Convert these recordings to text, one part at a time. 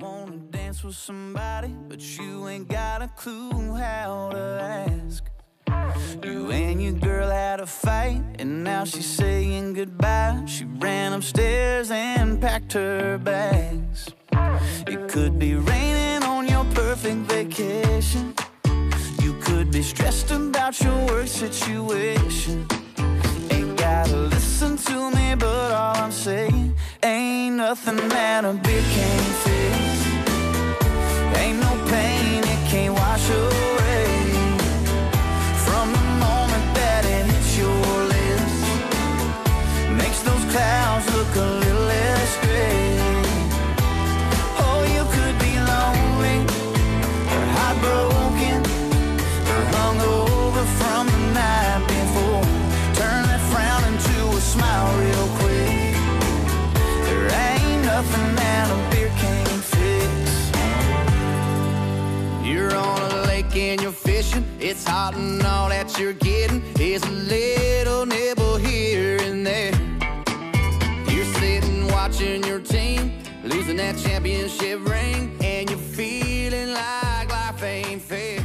wanna dance with somebody, but you ain't got a clue how to ask. You and your girl had a fight, and now she's saying goodbye. She ran upstairs and packed her bags. It could be raining on your perfect vacation. You could be stressed about your work situation. Ain't gotta listen to me, but all I'm saying ain't nothing that a beer can't fix. Ain't no pain it can't wash away. From the moment that it hits your lips, makes those clouds It's hot and all that you're getting is a little nibble here and there. You're sitting watching your team losing that championship ring, and you're feeling like life ain't fair.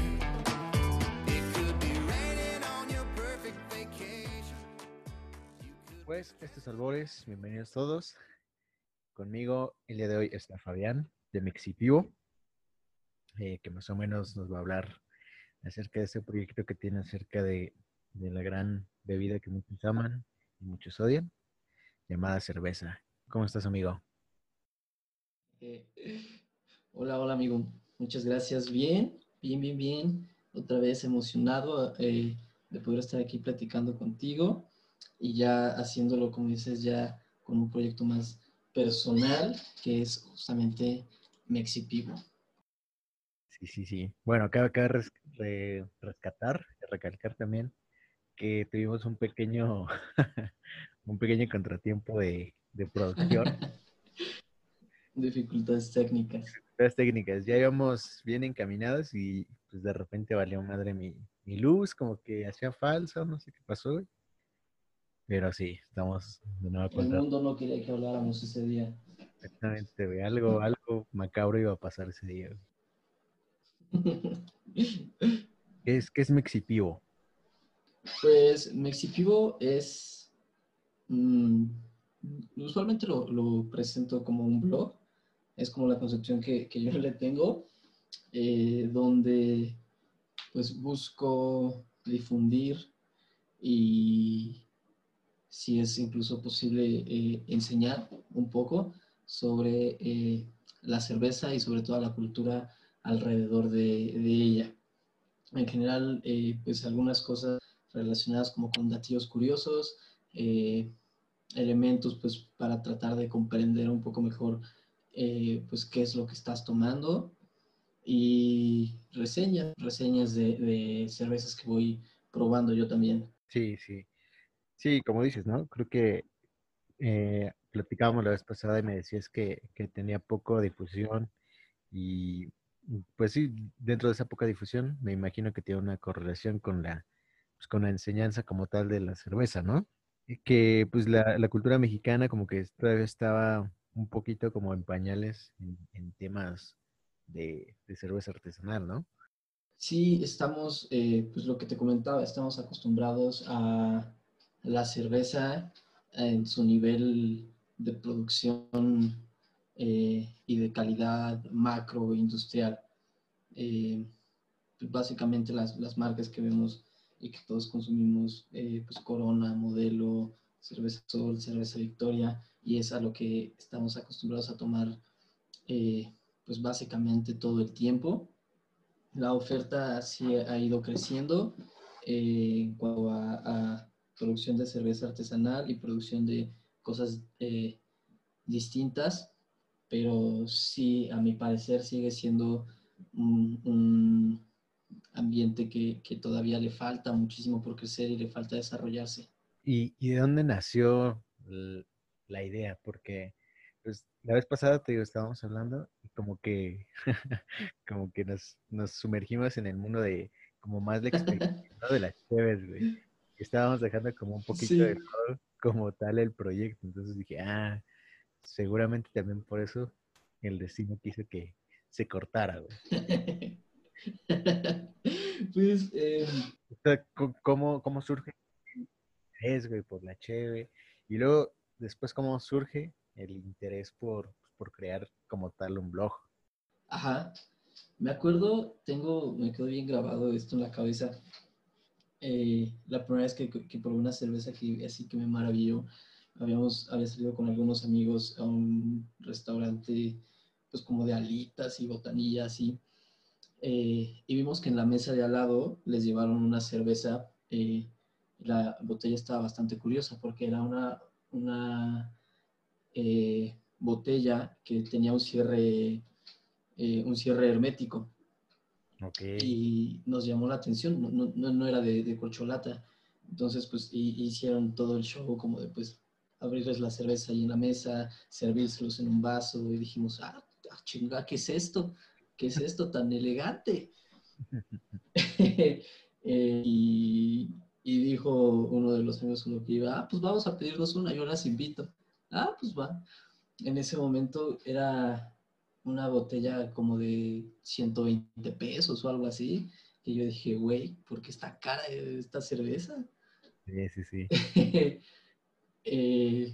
Pues, estos albores, bienvenidos todos. Conmigo el día de hoy está Fabián de Mexipivo, eh, que más o menos nos va a hablar acerca de ese proyecto que tiene acerca de, la gran bebida que muchos aman y muchos odian, llamada cerveza. ¿Cómo estás, amigo? Eh, hola, hola amigo. Muchas gracias. Bien, bien, bien, bien. Otra vez emocionado eh, de poder estar aquí platicando contigo y ya haciéndolo, como dices, ya con un proyecto más personal, que es justamente Mexipivo. Sí, sí, sí. Bueno, cabe, cabe res- re- rescatar, recalcar también que tuvimos un pequeño, un pequeño contratiempo de, de producción. Dificultades técnicas. Las técnicas, ya íbamos bien encaminados y pues de repente valió madre mi, mi luz, como que hacía falso, no sé qué pasó, güey. Pero sí, estamos de nuevo El mundo no quería que habláramos ese día. exactamente, güey. Algo, algo macabro iba a pasar ese día. güey. ¿Qué es, qué es Mexipivo? Pues Mexipivo es, mm, usualmente lo, lo presento como un blog, es como la concepción que, que yo le tengo, eh, donde pues busco difundir y si es incluso posible eh, enseñar un poco sobre eh, la cerveza y sobre toda la cultura alrededor de, de ella. En general, eh, pues algunas cosas relacionadas como con datillos curiosos, eh, elementos pues para tratar de comprender un poco mejor eh, pues qué es lo que estás tomando y reseñas, reseñas de, cervezas que voy probando yo también. Sí, sí. Sí, como dices, ¿no? Creo que platicábamos la vez pasada y me decías que, que tenía poco difusión y pues sí, dentro de esa poca difusión me imagino que tiene una correlación con la, pues, con la enseñanza como tal de la cerveza, ¿no? Que pues la, cultura mexicana como que todavía estaba un poquito como en pañales en, temas de, de cerveza artesanal, ¿no? Sí, estamos, eh, pues lo que te comentaba, estamos acostumbrados a la cerveza en su nivel de producción eh, y de calidad macro industrial. Eh, pues básicamente las, las, marcas que vemos y que todos consumimos, eh, pues Corona, Modelo, Cerveza Sol, Cerveza Victoria, y es a lo que estamos acostumbrados a tomar, eh, pues básicamente todo el tiempo la oferta sí ha ido creciendo eh, en cuanto a, a, producción de cerveza artesanal y producción de cosas eh, distintas, pero sí, a mi parecer, sigue siendo un, un ambiente que, que, todavía le falta muchísimo por crecer y le falta desarrollarse. ¿Y, y de dónde nació la idea? Porque pues, la vez pasada te digo, estábamos hablando y como que, como que nos, nos, sumergimos en el mundo de, como más de experiencia, ¿no? De las chéves, güey. Estábamos dejando como un poquito sí. de todo como tal el proyecto. Entonces dije, ah, seguramente también por eso el destino quiso que se cortara, güey. pues, eh, O sea, co- ¿cómo, cómo surge el interés, güey, por la cheve? Y luego, después, ¿cómo surge el interés por, por crear como tal un blog? Ajá. Me acuerdo, tengo, me quedó bien grabado esto en la cabeza. Eh, la primera vez que, que probé una cerveza que así que me maravilló, habíamos, había salido con algunos amigos a un restaurante, pues como de alitas y botanillas y, eh, y vimos que en la mesa de al lado les llevaron una cerveza. eh, la botella estaba bastante curiosa porque era una, una eh, botella que tenía un cierre eh, un cierre hermético Ok. y nos llamó la atención, no, no- no, era de, de corcholata. Entonces, pues hi- hicieron todo el show como de pues abrirles la cerveza ahí en la mesa, servírselos en un vaso y dijimos, ah, ah, chinga, ¿qué es esto? ¿Qué es esto tan elegante? Eh, y, y dijo uno de los amigos con lo que iba, ah, pues vamos a pedirnos una, yo las invito. Ah, pues va. En ese momento era una botella como de 120 pesos o algo así. Y yo dije, güey, ¿por qué está cara esta cerveza? Sí, sí, sí. Eh,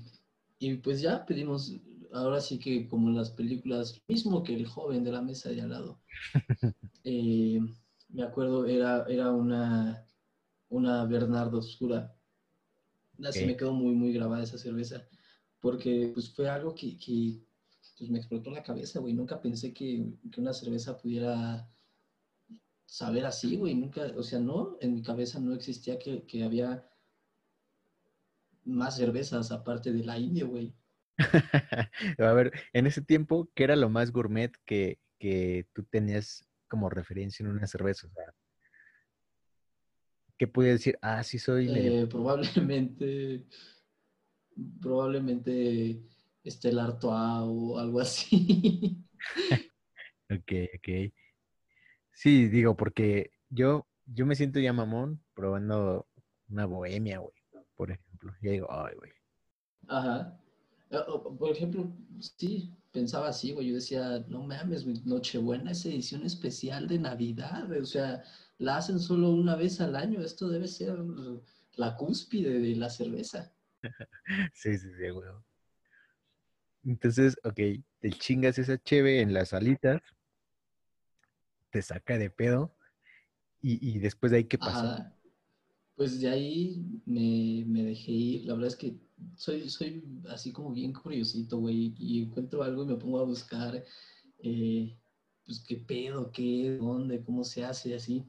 y pues ya pedimos, ahora sí que como en las películas, mismo que el joven de la mesa de al lado. Eh, me acuerdo, era, era una, una Bernardo Oscura. Así Ok. me quedó muy, muy grabada esa cerveza. Porque pues fue algo que, que, pues, me explotó la cabeza, güey. Nunca pensé que, que una cerveza pudiera saber así, güey. Nunca, o sea, no, en mi cabeza no existía que, que había más cervezas aparte de la India, güey. A ver, en ese tiempo, ¿qué era lo más gourmet que, que tú tenías como referencia en una cerveza? O sea, ¿qué podías decir? Ah, sí soy. Eh, probablemente, probablemente Stella Artois o algo así. Ok, ok. Sí, digo, porque yo, yo me siento ya mamón probando una bohemia, güey, por ejemplo. Y digo, ay, güey. Ajá. Eh, Por ejemplo, sí, pensaba así, güey. Yo decía, no mames, güey, Nochebuena es edición especial de Navidad, güey, O sea, la hacen solo una vez al año. Esto debe ser la cúspide de la cerveza. Sí, sí, sí, güey. Entonces, ok, te chingas esa cheve en las alitas, te saca de pedo, y, y después de ahí, ¿qué pasó? Ajá. Pues de ahí me, me dejé ir. La verdad es que soy, soy así como bien curiosito, güey. Y encuentro algo y me pongo a buscar, eh, pues qué pedo, qué, dónde, cómo se hace, así.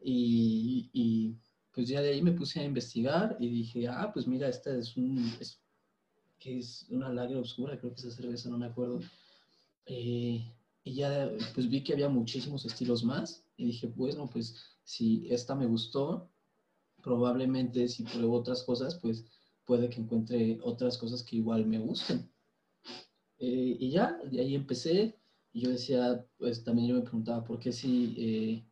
Y, y, pues ya de ahí me puse a investigar y dije, ah, pues mira, esta es un, es, que es una lager oscura, creo que esa cerveza, no me acuerdo. Eh, y ya pues vi que había muchísimos estilos más y dije, bueno, pues si esta me gustó, probablemente si pruebo otras cosas, pues puede que encuentre otras cosas que igual me gusten. Eh, y ya, de ahí empecé. Y yo decía, pues también yo me preguntaba, ¿por qué si, eh,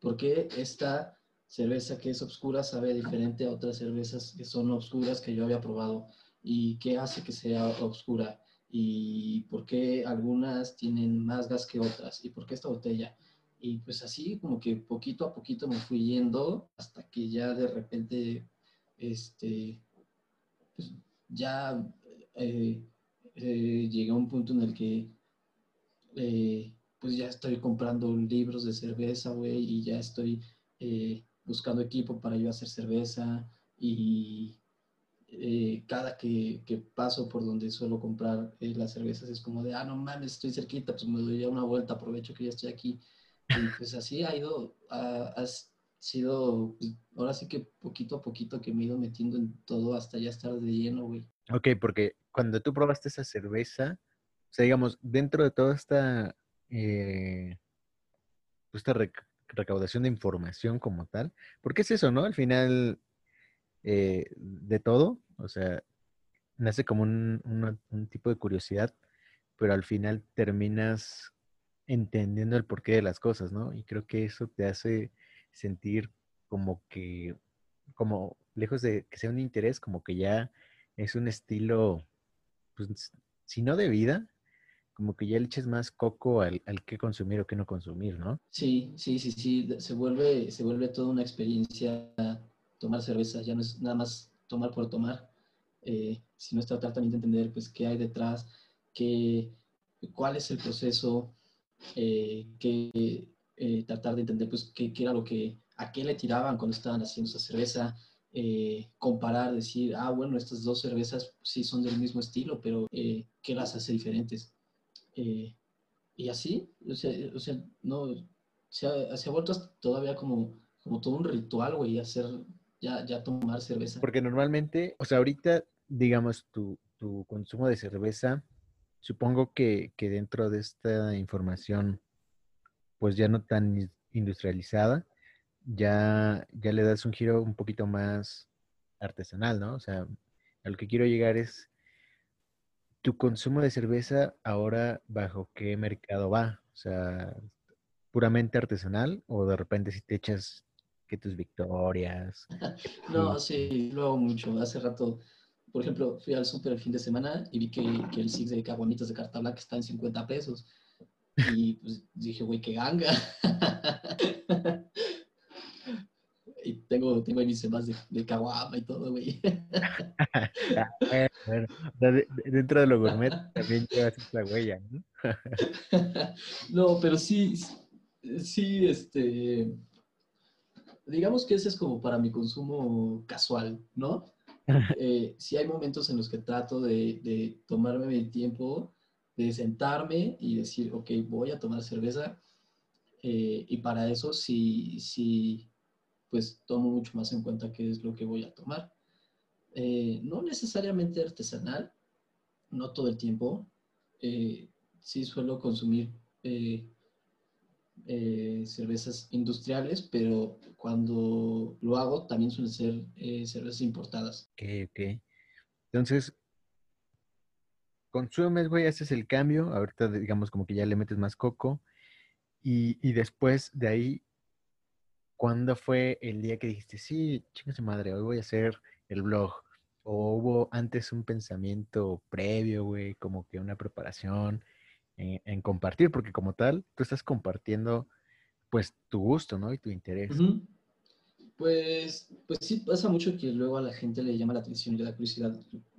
por qué esta cerveza que es oscura sabe diferente a otras cervezas que son oscuras que yo había probado? ¿Y qué hace que sea oscura? ¿Y por qué algunas tienen más gas que otras? ¿Y por qué esta botella? Y pues así como que poquito a poquito me fui yendo hasta que ya de repente, este, pues ya eh, eh, llegué a un punto en el que eh, pues ya estoy comprando libros de cerveza, güey, y ya estoy buscando equipo para yo hacer cerveza y cada que, paso por donde suelo comprar las cervezas es como de, ah, no mames, estoy cerquita, pues me doy ya una vuelta, aprovecho que ya estoy aquí. Y pues así ha ido, ha, sido, pues, ahora sí que poquito a poquito que me he ido metiendo en todo hasta ya estar de lleno, güey. Ok, porque cuando tú probaste esa cerveza, o sea, digamos, dentro de toda esta, eh, pues, esta rec- recaudación de información como tal, porque es eso, ¿no? Al final eh, de todo, o sea, nace como un tipo de curiosidad, pero al final terminas entendiendo el porqué de las cosas, ¿no? Y creo que eso te hace sentir como que, como lejos de que sea un interés, como que ya es un estilo, pues, si no de vida, como que ya le eches más coco al, al qué consumir o qué no consumir, ¿no? Sí, sí, sí, sí, se vuelve, se vuelve toda una experiencia tomar cerveza, ya no es nada más tomar por tomar, eh, sino es tratar también de entender pues qué hay detrás, qué, cuál es el proceso, eh, que, eh, tratar de entender pues qué, qué, era lo que, a qué le tiraban cuando estaban haciendo esa cerveza, eh, comparar, decir, ah, bueno, estas dos cervezas sí son del mismo estilo, pero eh, ¿qué las hace diferentes? Eh, y así, o sea, o sea no, se ha, se ha, vuelto todavía como, como todo un ritual, güey, hacer, ya, ya tomar cerveza. Porque normalmente, o sea, ahorita, digamos, tu, tu consumo de cerveza, supongo que, que dentro de esta información, pues ya no tan industrializada, ya, ya le das un giro un poquito más artesanal, ¿no? O sea, a lo que quiero llegar es tu consumo de cerveza ahora bajo qué mercado va, o sea, puramente artesanal o de repente si te echas que tus victorias. no, sí, lo hago mucho. Hace rato, por ejemplo, fui al súper el fin de semana y vi que, que el six de caguamitas de carta blanca está en 50 pesos. Y pues dije, güey, qué ganga. y tengo, tengo ahí mis semas de, de caguama y todo, güey. Bueno, bueno. Dentro de lo gourmet también llevas esta huella, ¿no? no, pero sí, sí, este, digamos que ese es como para mi consumo casual, ¿no? Eh, sí hay momentos en los que trato de, tomarme mi tiempo, de sentarme y decir, ok, voy a tomar cerveza. Eh, y para eso sí, sí, pues tomo mucho más en cuenta qué es lo que voy a tomar. Eh, no necesariamente artesanal, no todo el tiempo. Eh, sí suelo consumir eh, cervezas industriales, pero cuando lo hago también suelen ser eh, cervezas importadas. Ok, ok. Entonces, consumes, güey, haces el cambio. Ahorita, digamos, como que ya le metes más coco. Y, y después de ahí ¿cuándo fue el día que dijiste, sí, chinga madre, hoy voy a hacer el blog? ¿O hubo antes un pensamiento previo, güey, como que una preparación en, en, compartir? Porque como tal, tú estás compartiendo, pues, tu gusto, ¿no? Y tu interés. Uh -huh. Pues, pues sí, pasa mucho que luego a la gente le llama la atención y le da curiosidad,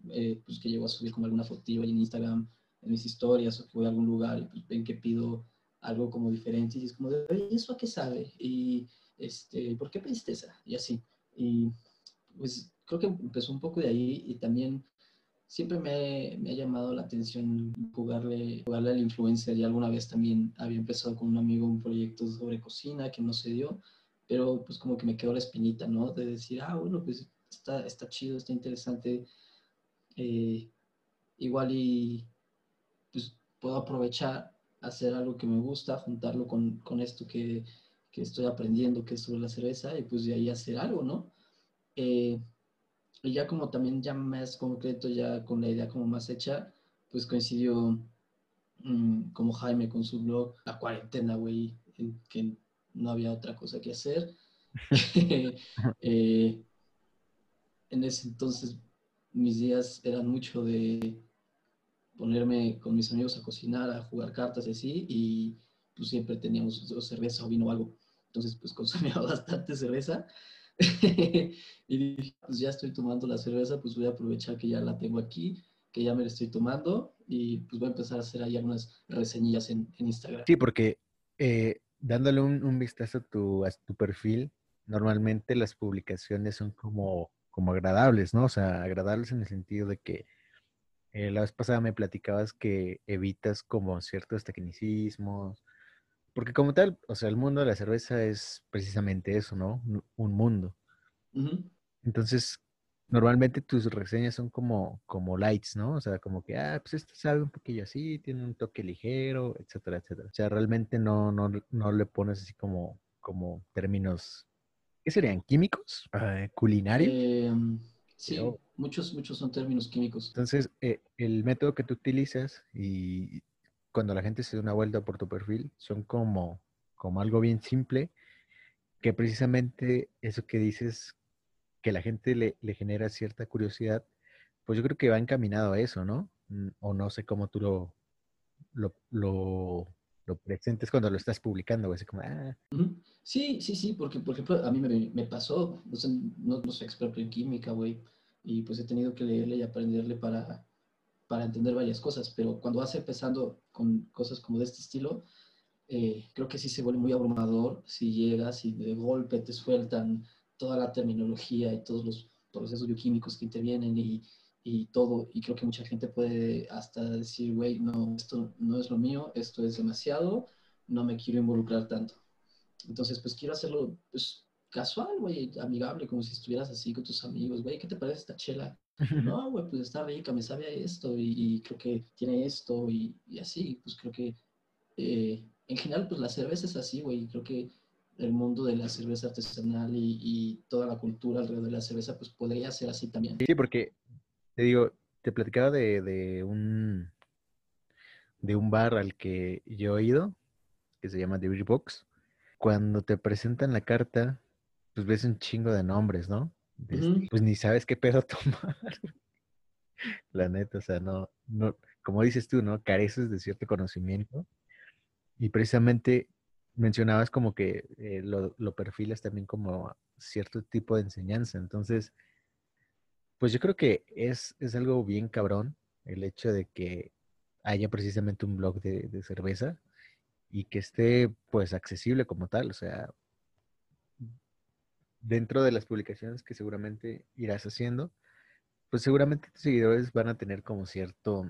eh, pues que llego a subir como alguna fotillo ahí en Instagram, en mis historias, o que voy a algún lugar y pues ven que pido algo como diferente y es como de, ¿eso a qué sabe? Y este, ¿por qué pediste esa? Y así. Y pues creo que empezó un poco de ahí y también siempre me, me ha llamado la atención jugarle, jugarle al influencer y alguna vez también había empezado con un amigo un proyecto sobre cocina que no se dio, pero pues como que me quedó la espinita, ¿no? De decir, ah, bueno, pues está, está chido, está interesante, eh, igual y pues puedo aprovechar hacer algo que me gusta, juntarlo con, con esto que, que estoy aprendiendo, que es sobre la cerveza, y pues de ahí hacer algo, ¿no? Eh, y ya como también ya más concreto, ya con la idea como más hecha, pues coincidió mmm, como Jaime con su blog, la cuarentena, güey, que no había otra cosa que hacer. eh, en ese entonces mis días eran mucho de ponerme con mis amigos a cocinar, a jugar cartas y así, y pues siempre teníamos cerveza o vino o algo. Entonces, pues consumía bastante cerveza. y dije, pues ya estoy tomando la cerveza, pues voy a aprovechar que ya la tengo aquí, que ya me la estoy tomando y pues voy a empezar a hacer ahí algunas reseñillas en, Instagram. Sí, porque eh, dándole un, un, vistazo a tu, a tu perfil, normalmente las publicaciones son como, como agradables, ¿no? O sea, agradables en el sentido de que eh, la vez pasada me platicabas que evitas como ciertos tecnicismos, porque como tal, o sea, el mundo de la cerveza es precisamente eso, ¿no? Un mundo. Uh -huh. Entonces, normalmente tus reseñas son como, como lights, ¿no? O sea, como que, ah, pues esto sabe un poquillo así, tiene un toque ligero, etcétera, etcétera. O sea, realmente no, no, no le pones así como, como términos, ¿qué serían? ¿Químicos? Uh, ¿Culinarios? Eh, sí, Pero, muchos, muchos son términos químicos. Entonces, eh, el método que tú utilizas y cuando la gente se da una vuelta por tu perfil, son como, como algo bien simple, que precisamente eso que dices, que la gente le, le, genera cierta curiosidad, pues yo creo que va encaminado a eso, ¿no? O no sé cómo tú lo, lo, lo, presentes cuando lo estás publicando. Así como, ah. Sí, sí, sí, porque por ejemplo a mí me, me pasó, o sea, no, no soy experto en química, güey, y pues he tenido que leerle y aprenderle para, para entender varias cosas, pero cuando vas empezando con cosas como de este estilo, eh, creo que sí se vuelve muy abrumador si llegas y de golpe te sueltan toda la terminología y todos los procesos bioquímicos que intervienen y, y todo, y creo que mucha gente puede hasta decir, güey, no, esto no es lo mío, esto es demasiado, no me quiero involucrar tanto. Entonces, pues quiero hacerlo pues, casual, güey, amigable, como si estuvieras así con tus amigos, güey, ¿qué te parece esta chela? No, güey, pues está rica, me sabe a esto y, y creo que tiene esto y, y así, pues creo que eh, en general, pues la cerveza es así, güey, y creo que el mundo de la cerveza artesanal y, y toda la cultura alrededor de la cerveza, pues podría ser así también. Sí, porque te digo, te platicaba de, de un de un bar al que yo he ido, que se llama The Beer Box. Cuando te presentan la carta, pues ves un chingo de nombres, ¿no? Este. Pues ni sabes qué pedo tomar. La neta, o sea, no, no, como dices tú, ¿no? Careces de cierto conocimiento. Y precisamente mencionabas como que eh, lo, lo perfilas también como cierto tipo de enseñanza. Entonces, pues yo creo que es, es algo bien cabrón el hecho de que haya precisamente un blog de, de cerveza y que esté pues accesible como tal. O sea, dentro de las publicaciones que seguramente irás haciendo, pues seguramente tus seguidores van a tener como cierto,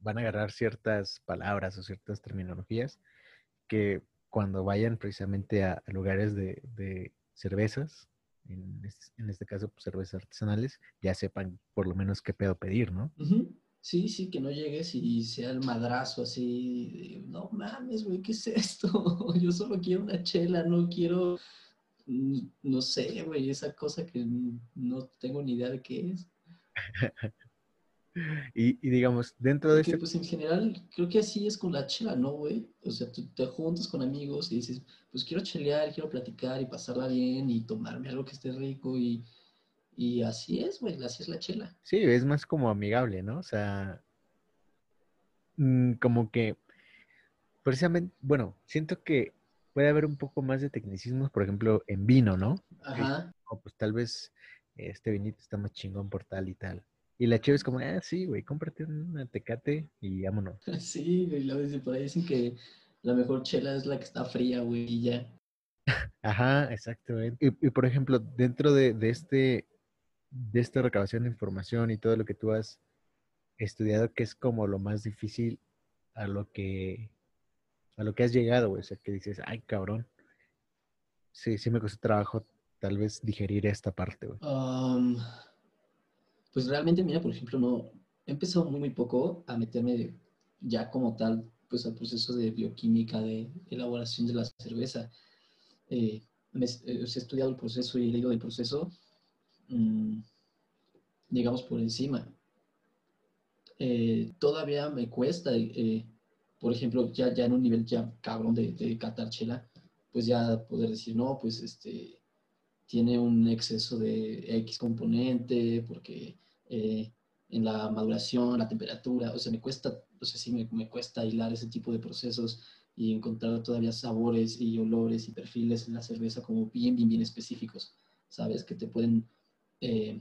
van a agarrar ciertas palabras o ciertas terminologías que cuando vayan precisamente a, lugares de, cervezas, en este, en caso pues, cervezas artesanales, ya sepan por lo menos qué pedo pedir, ¿no? Sí, sí, que no llegues y sea el madrazo así, de, no mames, güey, ¿qué es esto? Yo solo quiero una chela, no quiero, no sé, güey, esa cosa que no tengo ni idea de qué es. Y, y digamos, dentro de Porque este... pues en general creo que así es con la chela, ¿no, güey? O sea, tú te juntas con amigos y dices, pues quiero chelear, quiero platicar y pasarla bien y tomarme algo que esté rico y, y así es, güey, así es la chela. Sí, es más como amigable, ¿no? O sea, mm, como que precisamente, bueno, siento que puede haber un poco más de tecnicismos, por ejemplo, en vino, ¿no? Ajá. O pues tal vez este vinito está más chingón por tal y tal. Y la cheve es como, ah, sí, güey, cómprate una tecate y vámonos. Sí, güey, luego dicen, por ahí dicen que la mejor chela es la que está fría, güey, y ya. Ajá, exactamente. Y, y, por ejemplo, dentro de, de este, de esta recabación de información y todo lo que tú has estudiado, que es como lo más difícil a lo que, a lo que has llegado, güey. O sea, que dices, ay, cabrón. Sí, sí me costó trabajo tal vez digerir esta parte, güey. Um, pues realmente, mira, por ejemplo, no, he empezado muy, muy poco a meterme ya como tal, pues al proceso de bioquímica, de elaboración de la cerveza. Eh, me- eh, he estudiado el proceso y he leído del proceso, mm, digamos, por encima. Eh, todavía me cuesta, eh, por ejemplo, ya, ya en un nivel ya cabrón de, de catar chela, pues ya poder decir, no, pues este, tiene un exceso de X componente, porque eh, en la maduración, la temperatura, o sea, me cuesta, o sea, sí me, me cuesta hilar ese tipo de procesos y encontrar todavía sabores y olores y perfiles en la cerveza como bien, bien, bien específicos, ¿sabes? Que te pueden eh,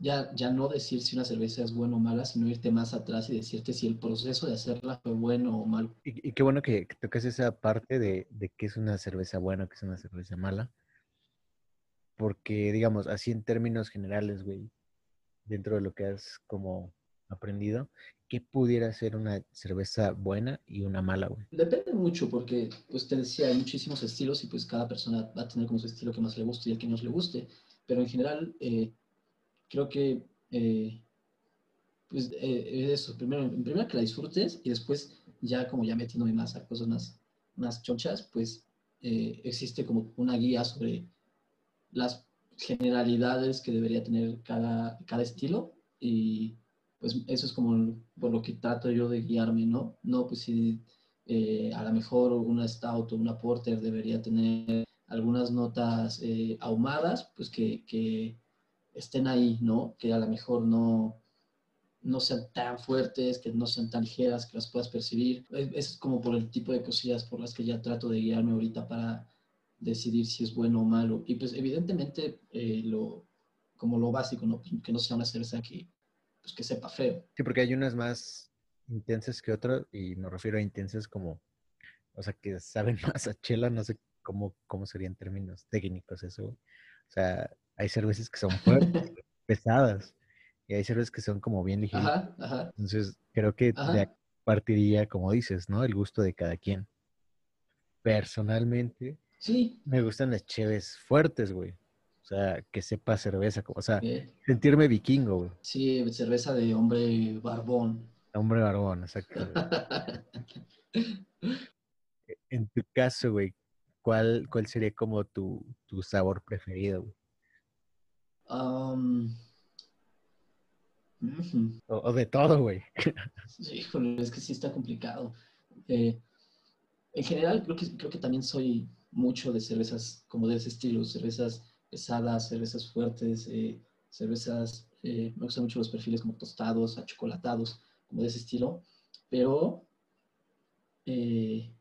ya, ya no decir si una cerveza es buena o mala, sino irte más atrás y decirte si el proceso de hacerla fue bueno o malo. Y, y qué bueno que, que tocas esa parte de, de qué es una cerveza buena, qué es una cerveza mala. Porque, digamos, así en términos generales, güey, dentro de lo que has como aprendido, ¿qué pudiera ser una cerveza buena y una mala, güey? Depende mucho porque, pues te decía, hay muchísimos estilos y pues cada persona va a tener como su estilo que más le guste y el que menos le guste. Pero en general, eh, creo que, eh, pues eh, eso, primero, primero que la disfrutes y después ya como ya metiéndome más a cosas más, más chonchas, pues eh, existe como una guía sobre las generalidades que debería tener cada, cada estilo y pues eso es como por lo que trato yo de guiarme, ¿no? No, pues si eh, a lo mejor una stout o una porter debería tener algunas notas eh, ahumadas, pues que, que, estén ahí, ¿no? Que a lo mejor no, no sean tan fuertes, que no sean tan ligeras, que las puedas percibir. Es, como por el tipo de cosillas por las que ya trato de guiarme ahorita para decidir si es bueno o malo. Y pues evidentemente eh, lo, como lo básico, ¿no? que no sea una cerveza que, pues, que sepa feo. Sí, porque hay unas más intensas que otras y me refiero a intensas como, o sea, que saben más a chela, no sé cómo, cómo serían términos técnicos eso. O sea, hay cervezas que son fuertes, pesadas, y hay cervezas que son como bien ligeras. Ajá, ajá. Entonces, creo que Ajá. partiría, como dices, ¿no? El gusto de cada quien. Personalmente, Sí. me gustan las cheves fuertes, güey. O sea, que sepa cerveza, como- o sea, eh, sentirme vikingo, güey. sí, cerveza de hombre barbón. Hombre barbón, exacto. En tu caso, güey, ¿cuál, cuál sería como tu, tu sabor preferido, güey? Ujú. O, o de todo, güey. Sí, híjole, es que sí está complicado. Eh, en general, creo que, creo que también soy mucho de cervezas como de ese estilo, cervezas pesadas, cervezas fuertes, eh, cervezas, eh, me gustan mucho los perfiles como tostados, achocolatados, como de ese estilo, pero eh,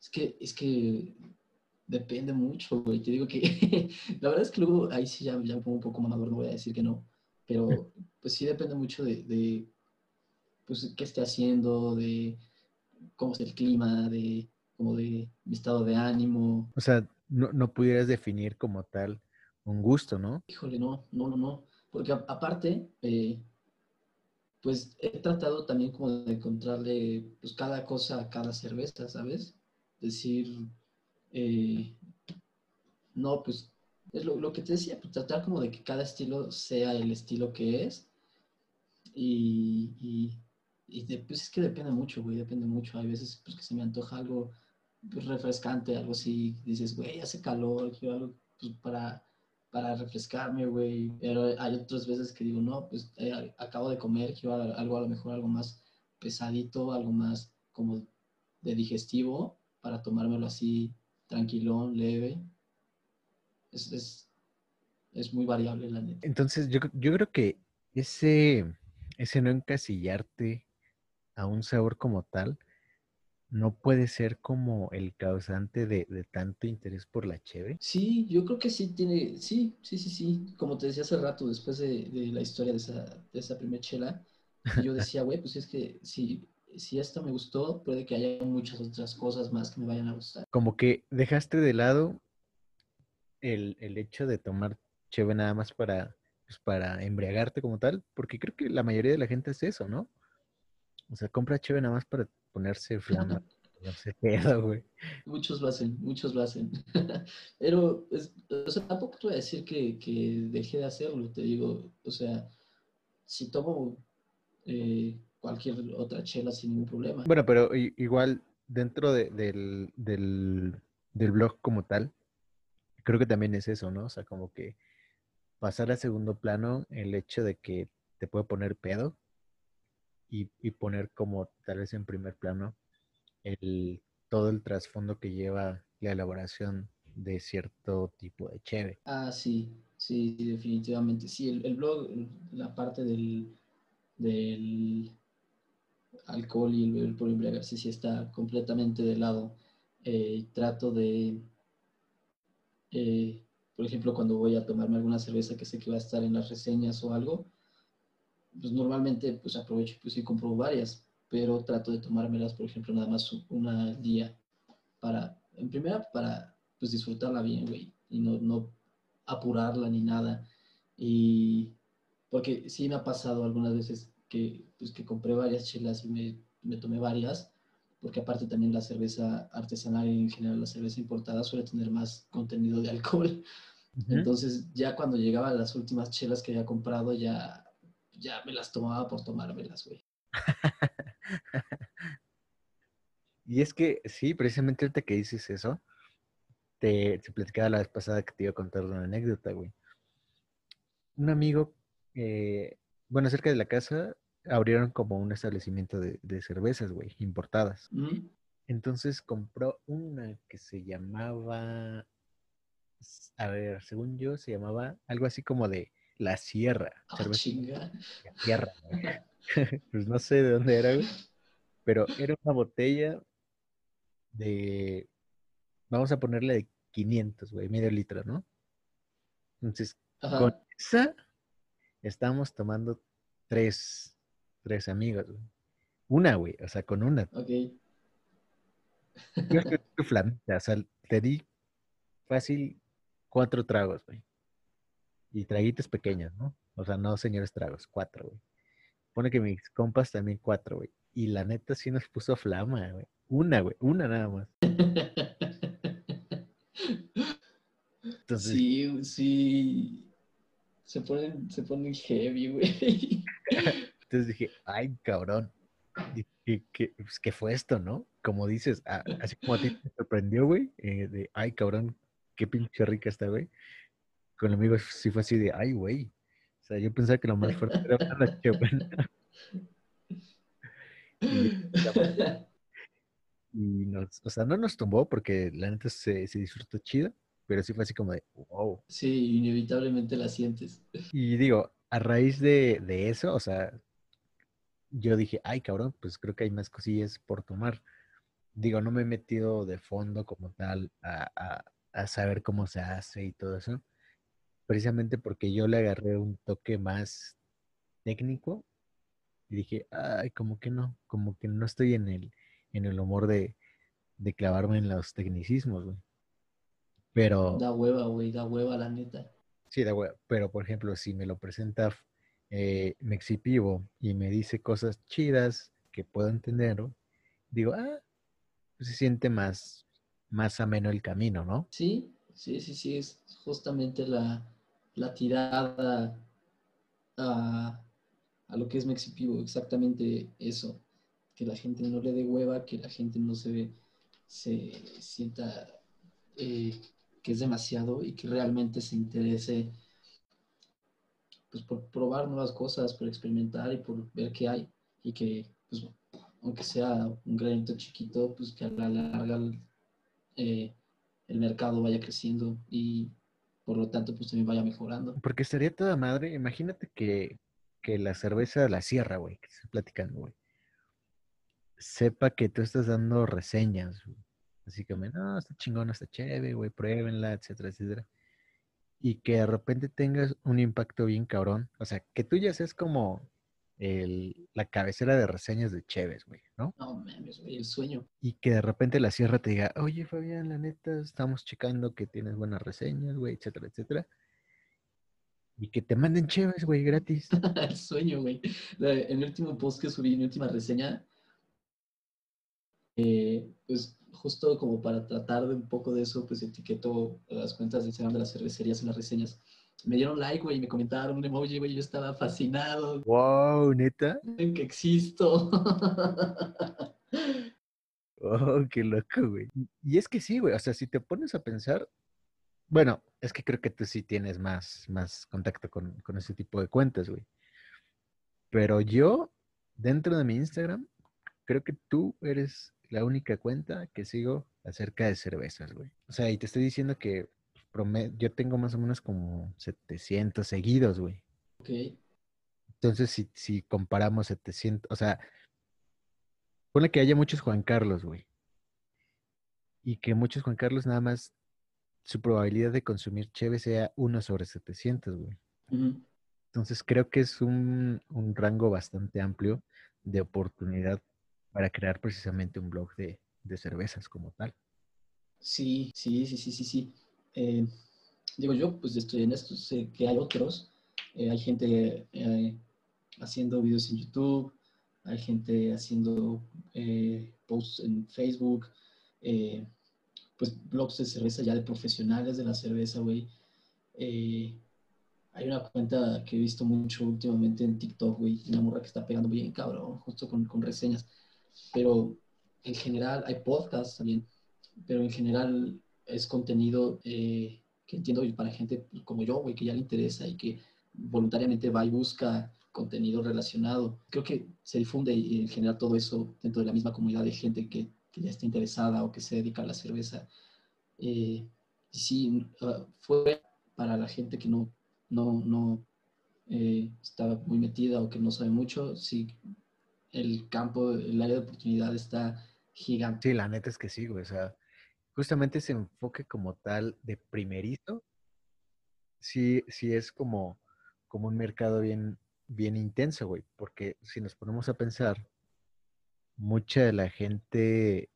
es que, es que depende mucho, güey. Te digo que la verdad es que luego ahí sí ya, ya me pongo un poco mamador, no voy a decir que no, pero pues sí depende mucho de, de pues, qué esté haciendo, de cómo es el clima, de como de mi estado de ánimo. O sea, no, no pudieras definir como tal un gusto, ¿no? Híjole, no, no, no, no. Porque a- aparte, eh, pues he tratado también como de encontrarle pues cada cosa a cada cerveza, ¿sabes? Decir, eh, no, pues es lo, lo que te decía, pues tratar como de que cada estilo sea el estilo que es. Y, y, y de- pues es que depende mucho, güey, depende mucho. Hay veces pues, que se me antoja algo pues, refrescante, algo así, dices, güey, hace calor, quiero algo pues, para, para refrescarme, güey. Pero hay otras veces que digo, no, pues eh, acabo de comer, quiero algo a lo mejor, algo más pesadito, algo más como de digestivo, para tomármelo así, tranquilón, leve. Es, es, es muy variable, la neta. Entonces, yo, yo creo que ese, ese no encasillarte a un sabor como tal no puede ser como el causante de, de tanto interés por la cheve. Sí, yo creo que sí tiene, sí, sí, sí, sí. Como te decía hace rato, después de, de la historia de esa, de esa primer chela, yo decía, güey, pues es que si, si esta me gustó, puede que haya muchas otras cosas más que me vayan a gustar. Como que dejaste de lado el, el hecho de tomar cheve nada más para, pues, para embriagarte como tal, porque creo que la mayoría de la gente hace eso, ¿no? O sea, compra cheve nada más para ponerse flama, ponerse pedo, güey. Muchos lo hacen, muchos lo hacen. Pero, o sea, tampoco te voy a decir que, que dejé de hacerlo, te digo, o sea, si tomo eh, cualquier otra chela sin ningún problema. Bueno, pero igual dentro de- del, del, del blog como tal, creo que también es eso, ¿no? O sea, como que pasar a segundo plano el hecho de que te puede poner pedo y, y poner como tal vez en primer plano el, todo el trasfondo que lleva la elaboración de cierto tipo de cheve. Ah, sí, sí, sí, definitivamente. Sí, el, el blog, la parte del, del alcohol y el beber por embriagarse sí está completamente de lado. Eh, trato de, eh, por ejemplo, cuando voy a tomarme alguna cerveza que sé que va a estar en las reseñas o algo, pues normalmente pues aprovecho pues, y compro varias, pero trato de tomármelas, por ejemplo, nada más una al día para, en primera, para pues disfrutarla bien, güey, y no, no apurarla ni nada. Y porque sí me ha pasado algunas veces que, pues, que compré varias chelas y me, me tomé varias, porque aparte también la cerveza artesanal y en general la cerveza importada suele tener más contenido de alcohol. Entonces ya cuando llegaban las últimas chelas que había comprado ya, ya me las tomaba por tomármelas, güey. Y es que sí, precisamente ahorita que dices eso, te, te platicaba la vez pasada que te iba a contar una anécdota, güey. Un amigo, eh, bueno, cerca de la casa, abrieron como un establecimiento de, de cervezas, güey, importadas. ¿Mm? Entonces compró una que se llamaba, a ver, según yo, se llamaba algo así como de La Sierra, Ah, cerveza la Sierra, güey. pues no sé de dónde era, güey. Pero era una botella de, vamos a ponerle de 500, güey, medio litro, ¿no? Entonces, Ajá. con esa estábamos tomando tres, tres amigos, güey. Una, güey, o sea, con una. Ok. Yo estoy flamita, o sea, te di fácil cuatro tragos, güey. Y traguitos pequeños, ¿no? O sea, no señores tragos, cuatro, güey. Pone que mis compas también cuatro, güey. Y la neta sí nos puso flama, güey. Una, güey, una nada más. Entonces, Sí, sí. Se ponen, se ponen heavy, güey. entonces dije, ay, cabrón. ¿Qué, qué, pues, ¿qué fue esto, no? Como dices, a- así como a ti te sorprendió, güey, eh, de, ay, cabrón, qué pinche rica está, güey. Con amigos sí fue así de, ay, güey. O sea, yo pensaba que lo más fuerte era una noche buena. Y nos, o sea, no nos tumbó porque la neta se, se disfrutó chido, pero sí fue así como de, wow. Sí, inevitablemente la sientes. Y digo, a raíz de, de eso, o sea, yo dije, ay, cabrón, pues creo que hay más cosillas por tomar. Digo, no me he metido de fondo como tal a, a- a saber cómo se hace y todo eso, precisamente porque yo le agarré un toque más técnico y dije, ay, como que no, como que no estoy en el, en el humor de, de clavarme en los tecnicismos, güey. Pero... Da hueva, güey, da hueva, la neta. Sí, da hueva. Pero, por ejemplo, si me lo presenta eh, Mexipivo y me dice cosas chidas que puedo entender, digo, ah, pues se siente más, más ameno el camino, ¿no? Sí, sí, sí, sí, es justamente la, la tirada a, a lo que es Mexipivo, exactamente eso, que la gente no le dé hueva, que la gente no se, ve- se sienta eh, que es demasiado y que realmente se interese pues, por probar nuevas cosas, por experimentar y por ver qué hay y que, pues, aunque sea un granito chiquito, pues que a la larga eh, el mercado vaya creciendo y por lo tanto pues también vaya mejorando. Porque estaría toda madre. Imagínate que, que la cerveza de la sierra, güey, que estoy platicando, güey, sepa que tú estás dando reseñas. Así que, no, está chingona, está chévere, güey, pruébenla, etcétera, etcétera. Y que de repente tengas un impacto bien cabrón. O sea, que tú ya seas como el, la cabecera de reseñas de Chévez, güey, ¿no? No mames, güey, el sueño. Y que de repente la sierra te diga, oye, Fabián, la neta, estamos checando que tienes buenas reseñas, güey, etcétera, etcétera. Y que te manden Chévez, güey, gratis. el sueño, güey. En el último post que subí, mi última reseña, eh, pues justo como para tratar de un poco de eso, pues etiqueto las cuentas de Instagram de las cervecerías en las reseñas. Me dieron like, güey, y me comentaron un emoji, güey, yo estaba fascinado Wow, neta. en que existo. Oh, qué loco, güey. Y- Y es que sí, güey. O sea, si te pones a pensar, bueno, es que creo que tú sí tienes más, más contacto con, con ese tipo de cuentas, güey. Pero yo, dentro de mi Instagram, creo que tú eres la única cuenta que sigo acerca de cervezas, güey. O sea, y te estoy diciendo que yo tengo más o menos como 700 seguidos, güey. ok, Entonces, si, si comparamos 700, o sea, pone que haya muchos Juan Carlos, güey. Y que muchos Juan Carlos nada más su probabilidad de consumir cheve sea 1 sobre 700, güey. Entonces, creo que es un, un rango bastante amplio de oportunidad para crear precisamente un blog de, de cervezas como tal. Sí, sí, sí, sí, sí, sí. Eh, digo yo, pues estoy en esto, sé que hay otros. Eh, hay gente eh, haciendo videos en YouTube, hay gente haciendo posts en Facebook, pues blogs de cerveza ya de profesionales de la cerveza, güey. Hay una cuenta que he visto mucho últimamente en TikTok, güey, una morra que está pegando bien cabrón, justo con, con reseñas. Pero en general hay podcasts también pero en general es contenido eh, que entiendo para gente como yo, güey, que ya le interesa y que voluntariamente va y busca contenido relacionado. Creo que se difunde y en general todo eso dentro de la misma comunidad de gente que, que ya está interesada o que se dedica a la cerveza. Eh, sí, uh, fue para la gente que no, no, no, eh, está muy metida o que no sabe mucho, sí, el campo, el área de oportunidad está gigante. Sí, la neta es que sí, güey. O sea, justamente ese enfoque como tal de primerizo, sí, sí es como, como un mercado bien, bien intenso, güey. Porque si nos ponemos a pensar, mucha de la gente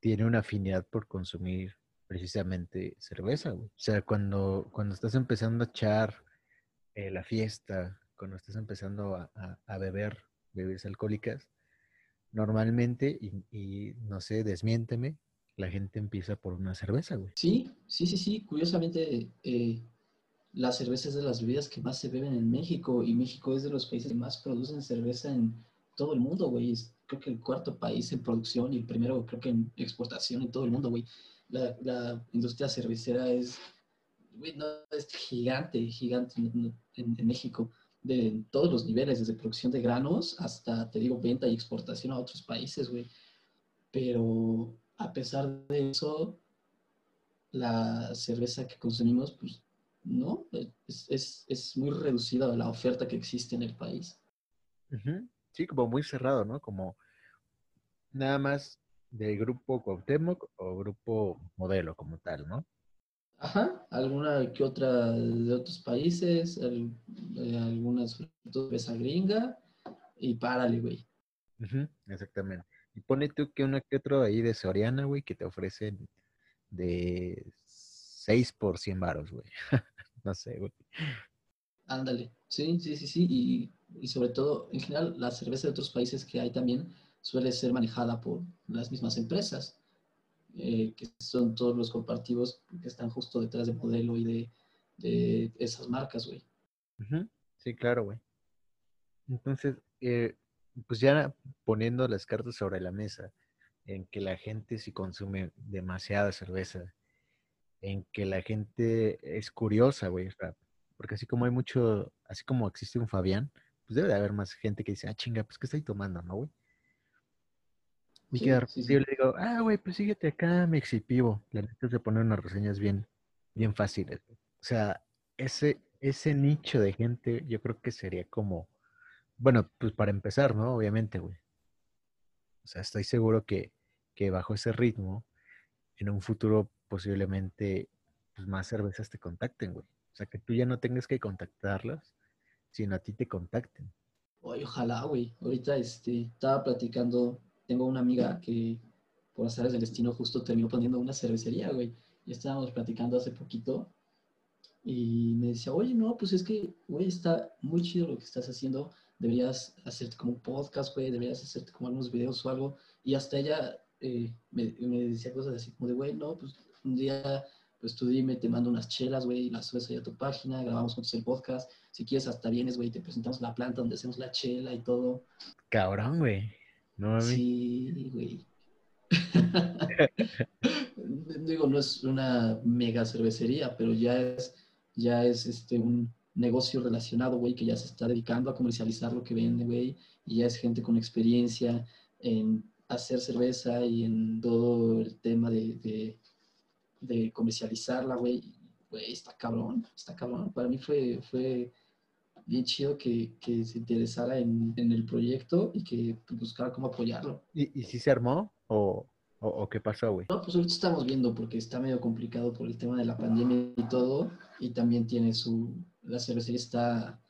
tiene una afinidad por consumir precisamente cerveza, güey. O sea, cuando, cuando estás empezando a echar eh, la fiesta, cuando estás empezando a, a, a beber bebidas alcohólicas, normalmente, y, no sé, desmiénteme, la gente empieza por una cerveza, güey. Sí, sí, sí, sí. Curiosamente, eh, la cerveza es de las bebidas que más se beben en México y México es de los países que más producen cerveza en todo el mundo, güey. Creo que el cuarto país en producción y el primero creo que en exportación en todo el mundo, güey. La, industria cervecera es, güey, no, es gigante, gigante en, en México de todos los niveles, desde producción de granos hasta, te digo, venta y exportación a otros países, güey. Pero a pesar de eso, la cerveza que consumimos, pues no, es, es, es muy reducida la oferta que existe en el país. Sí, como muy cerrado, ¿no? Como nada más del grupo Cuauhtémoc o grupo modelo como tal, ¿no? Ajá, alguna que otra de otros países, el, eh, algunas cerveza gringa y párale, güey. Uh -huh, exactamente. Y pone tú que una que otro ahí de Soriana, güey, que te ofrecen de 6 por 100 varos, güey. no sé, güey. Ándale, sí, sí, sí, sí. Y, y, sobre todo, en general, la cerveza de otros países que hay también suele ser manejada por las mismas empresas, eh, que son todos los comparativos que están justo detrás de modelo y de, de esas marcas, güey. Sí, claro, güey. Entonces, eh, pues ya poniendo las cartas sobre la mesa, en que la gente si consume demasiada cerveza, en que la gente es curiosa, güey, porque así como hay mucho, así como existe un Fabián, pues debe de haber más gente que dice, ah, chinga, pues ¿qué estoy tomando, no, güey? Y que de repente yo le digo, ah, güey, pues síguete acá, mi exipivo. La neta es de poner unas reseñas bien, bien fáciles. O sea, ese, ese nicho de gente, yo creo que sería como, bueno, pues para empezar, ¿no? Obviamente, güey. O sea, estoy seguro que, que bajo ese ritmo, en un futuro posiblemente pues, más cervezas te contacten, güey. O sea, que tú ya no tengas que contactarlas, sino a ti te contacten. Oye, ojalá, güey. Ahorita este, estaba platicando, tengo una amiga que por azares del destino justo terminó poniendo una cervecería, güey. Y estábamos platicando hace poquito y me decía, oye, no, pues es que, güey, está muy chido lo que estás haciendo. Deberías hacerte como un podcast, güey, deberías hacerte como algunos videos o algo. Y hasta ella eh, me, decía cosas así como de, güey, no, pues un día, pues tú dime, te mando unas chelas, güey, las subes ahí a tu página, grabamos juntos el podcast. Si quieres, hasta vienes, güey, te presentamos la planta donde hacemos la chela y todo. Cabrón, güey. No. Sí, güey. Digo, no es una mega cervecería, pero ya es, ya es este, un negocio relacionado, güey, que ya se está dedicando a comercializar lo que vende, güey, y ya es gente con experiencia en hacer cerveza y en todo el tema de, de, de comercializarla, güey. Güey, está cabrón, está cabrón. Para mí fue, fue bien chido que, que se interesara en, en, el proyecto y que buscara cómo apoyarlo. ¿Y, y si se armó o, o, o qué pasó, güey? No, pues ahorita estamos viendo porque está medio complicado por el tema de la pandemia y todo. Y también tiene su... La cervecería está...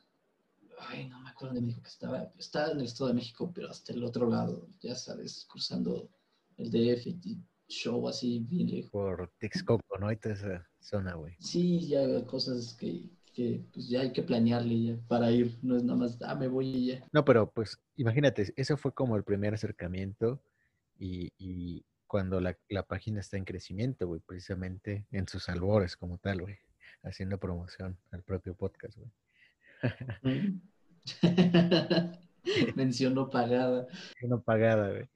Ay, no me acuerdo dónde me dijo que estaba. Está en el Estado de México, pero hasta el otro lado, ya sabes, cruzando el DF y show así bien lejos. Por Texcoco, ¿no? Y toda esa zona, güey. Sí, ya cosas que, que pues ya hay que planearle ya para ir. No es nada más, ah, me voy y ya. No, pero pues imagínate, eso fue como el primer acercamiento y, y cuando la, la, página está en crecimiento, güey, precisamente en sus albores como tal, güey, haciendo promoción al propio podcast, güey. Mención no pagada. No pagada, güey.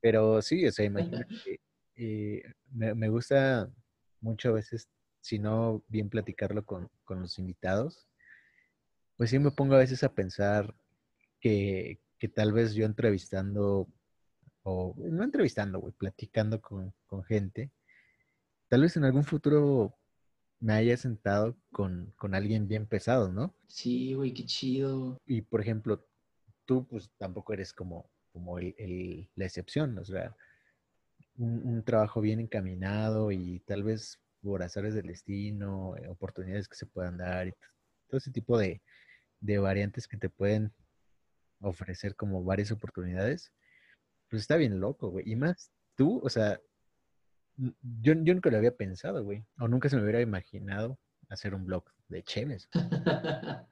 Pero sí, o sea, imagínate, eh, me, me, gusta mucho a veces, si no bien platicarlo con, con, los invitados, pues sí me pongo a veces a pensar que, que tal vez yo entrevistando, o no entrevistando, güey, platicando con, con gente, tal vez en algún futuro me haya sentado con, con alguien bien pesado, ¿no? Sí, güey, qué chido. Y por ejemplo, tú pues tampoco eres como, como el, el- la excepción, o sea, un, un trabajo bien encaminado y tal vez por del destino, eh, oportunidades que se puedan dar y todo ese tipo de, variantes que te pueden ofrecer como varias oportunidades, pues está bien loco, güey. Y más tú, o sea, yo, yo nunca lo había pensado, güey, o nunca se me hubiera imaginado hacer un blog de Cheves.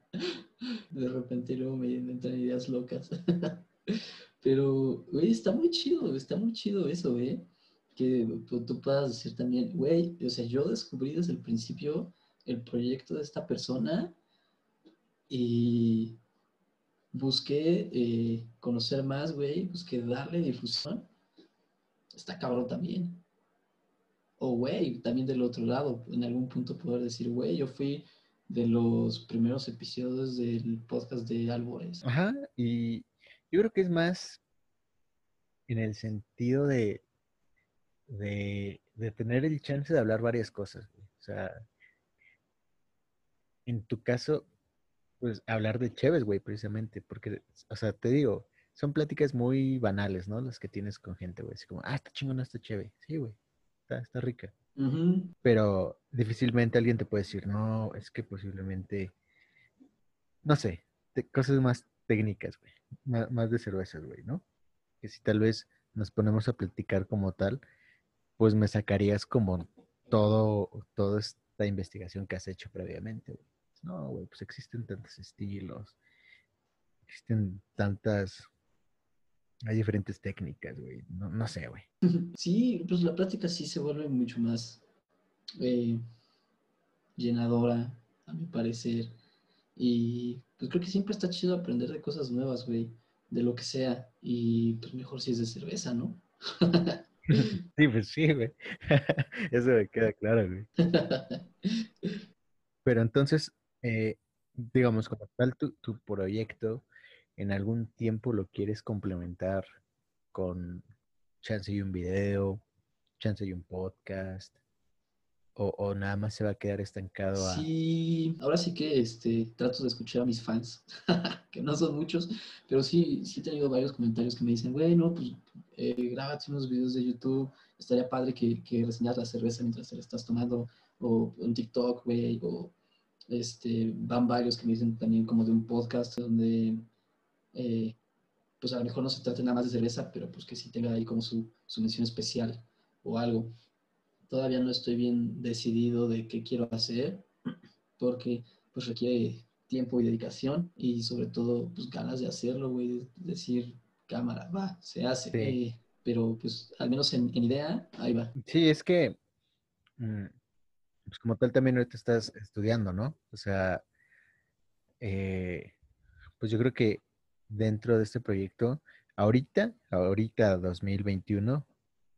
De repente luego me entran ideas locas. Pero, güey, está muy chido, está muy chido eso, güey. Que tú, tú puedas decir también, güey, o sea, yo descubrí desde el principio el proyecto de esta persona y busqué eh, conocer más, güey, busqué darle difusión. Está cabrón también. O, güey, también del otro lado, en algún punto poder decir, güey, yo fui de los primeros episodios del podcast de Álvarez. Ajá, y yo creo que es más en el sentido de, de, de tener el chance de hablar varias cosas. güey. O sea, en tu caso, pues hablar de Chéves, güey, precisamente, porque, o sea, te digo, son pláticas muy banales, ¿no? Las que tienes con gente, güey, así como, ah, está chingona esta Cheve, sí, güey, está, está rica. Pero difícilmente alguien te puede decir, no, es que posiblemente, no sé, te- cosas más técnicas, güey, má- más, de cervezas, güey, ¿no? Que si tal vez nos ponemos a platicar como tal, pues me sacarías como todo, toda esta investigación que has hecho previamente, güey. No, güey, pues existen tantos estilos, existen tantas, hay diferentes técnicas, güey, no, no sé, güey. Sí, pues la plática sí se vuelve mucho más eh, llenadora, a mi parecer. Y pues creo que siempre está chido aprender de cosas nuevas, güey, de lo que sea. Y pues mejor si es de cerveza, ¿no? Sí, pues sí, güey. Eso me queda claro, güey. Pero entonces, eh, digamos, como tal, tu, tu proyecto, en algún tiempo lo quieres complementar con chance y un video, chance y un podcast, o, o nada más se va a quedar estancado a... Sí, ahora sí que este, trato de escuchar a mis fans, que no son muchos, pero sí, sí he tenido varios comentarios que me dicen, güey, no, pues eh, grábate unos videos de YouTube, estaría padre que, que reseñas la cerveza mientras te la estás tomando, o un TikTok, güey, o este, van varios que me dicen también como de un podcast donde, eh, pues a lo mejor no se trate nada más de cerveza, pero pues que sí tenga ahí como su, su mención especial o algo. Todavía no estoy bien decidido de qué quiero hacer, porque pues requiere tiempo y dedicación y sobre todo pues ganas de hacerlo, güey, de decir cámara, va, se hace. Sí. Eh, pero pues al menos en, en idea, ahí va. Sí, es que, mm, pues como tal también ahorita estás estudiando, ¿no? O sea, eh, pues yo creo que dentro de este proyecto, ahorita, ahorita 2021,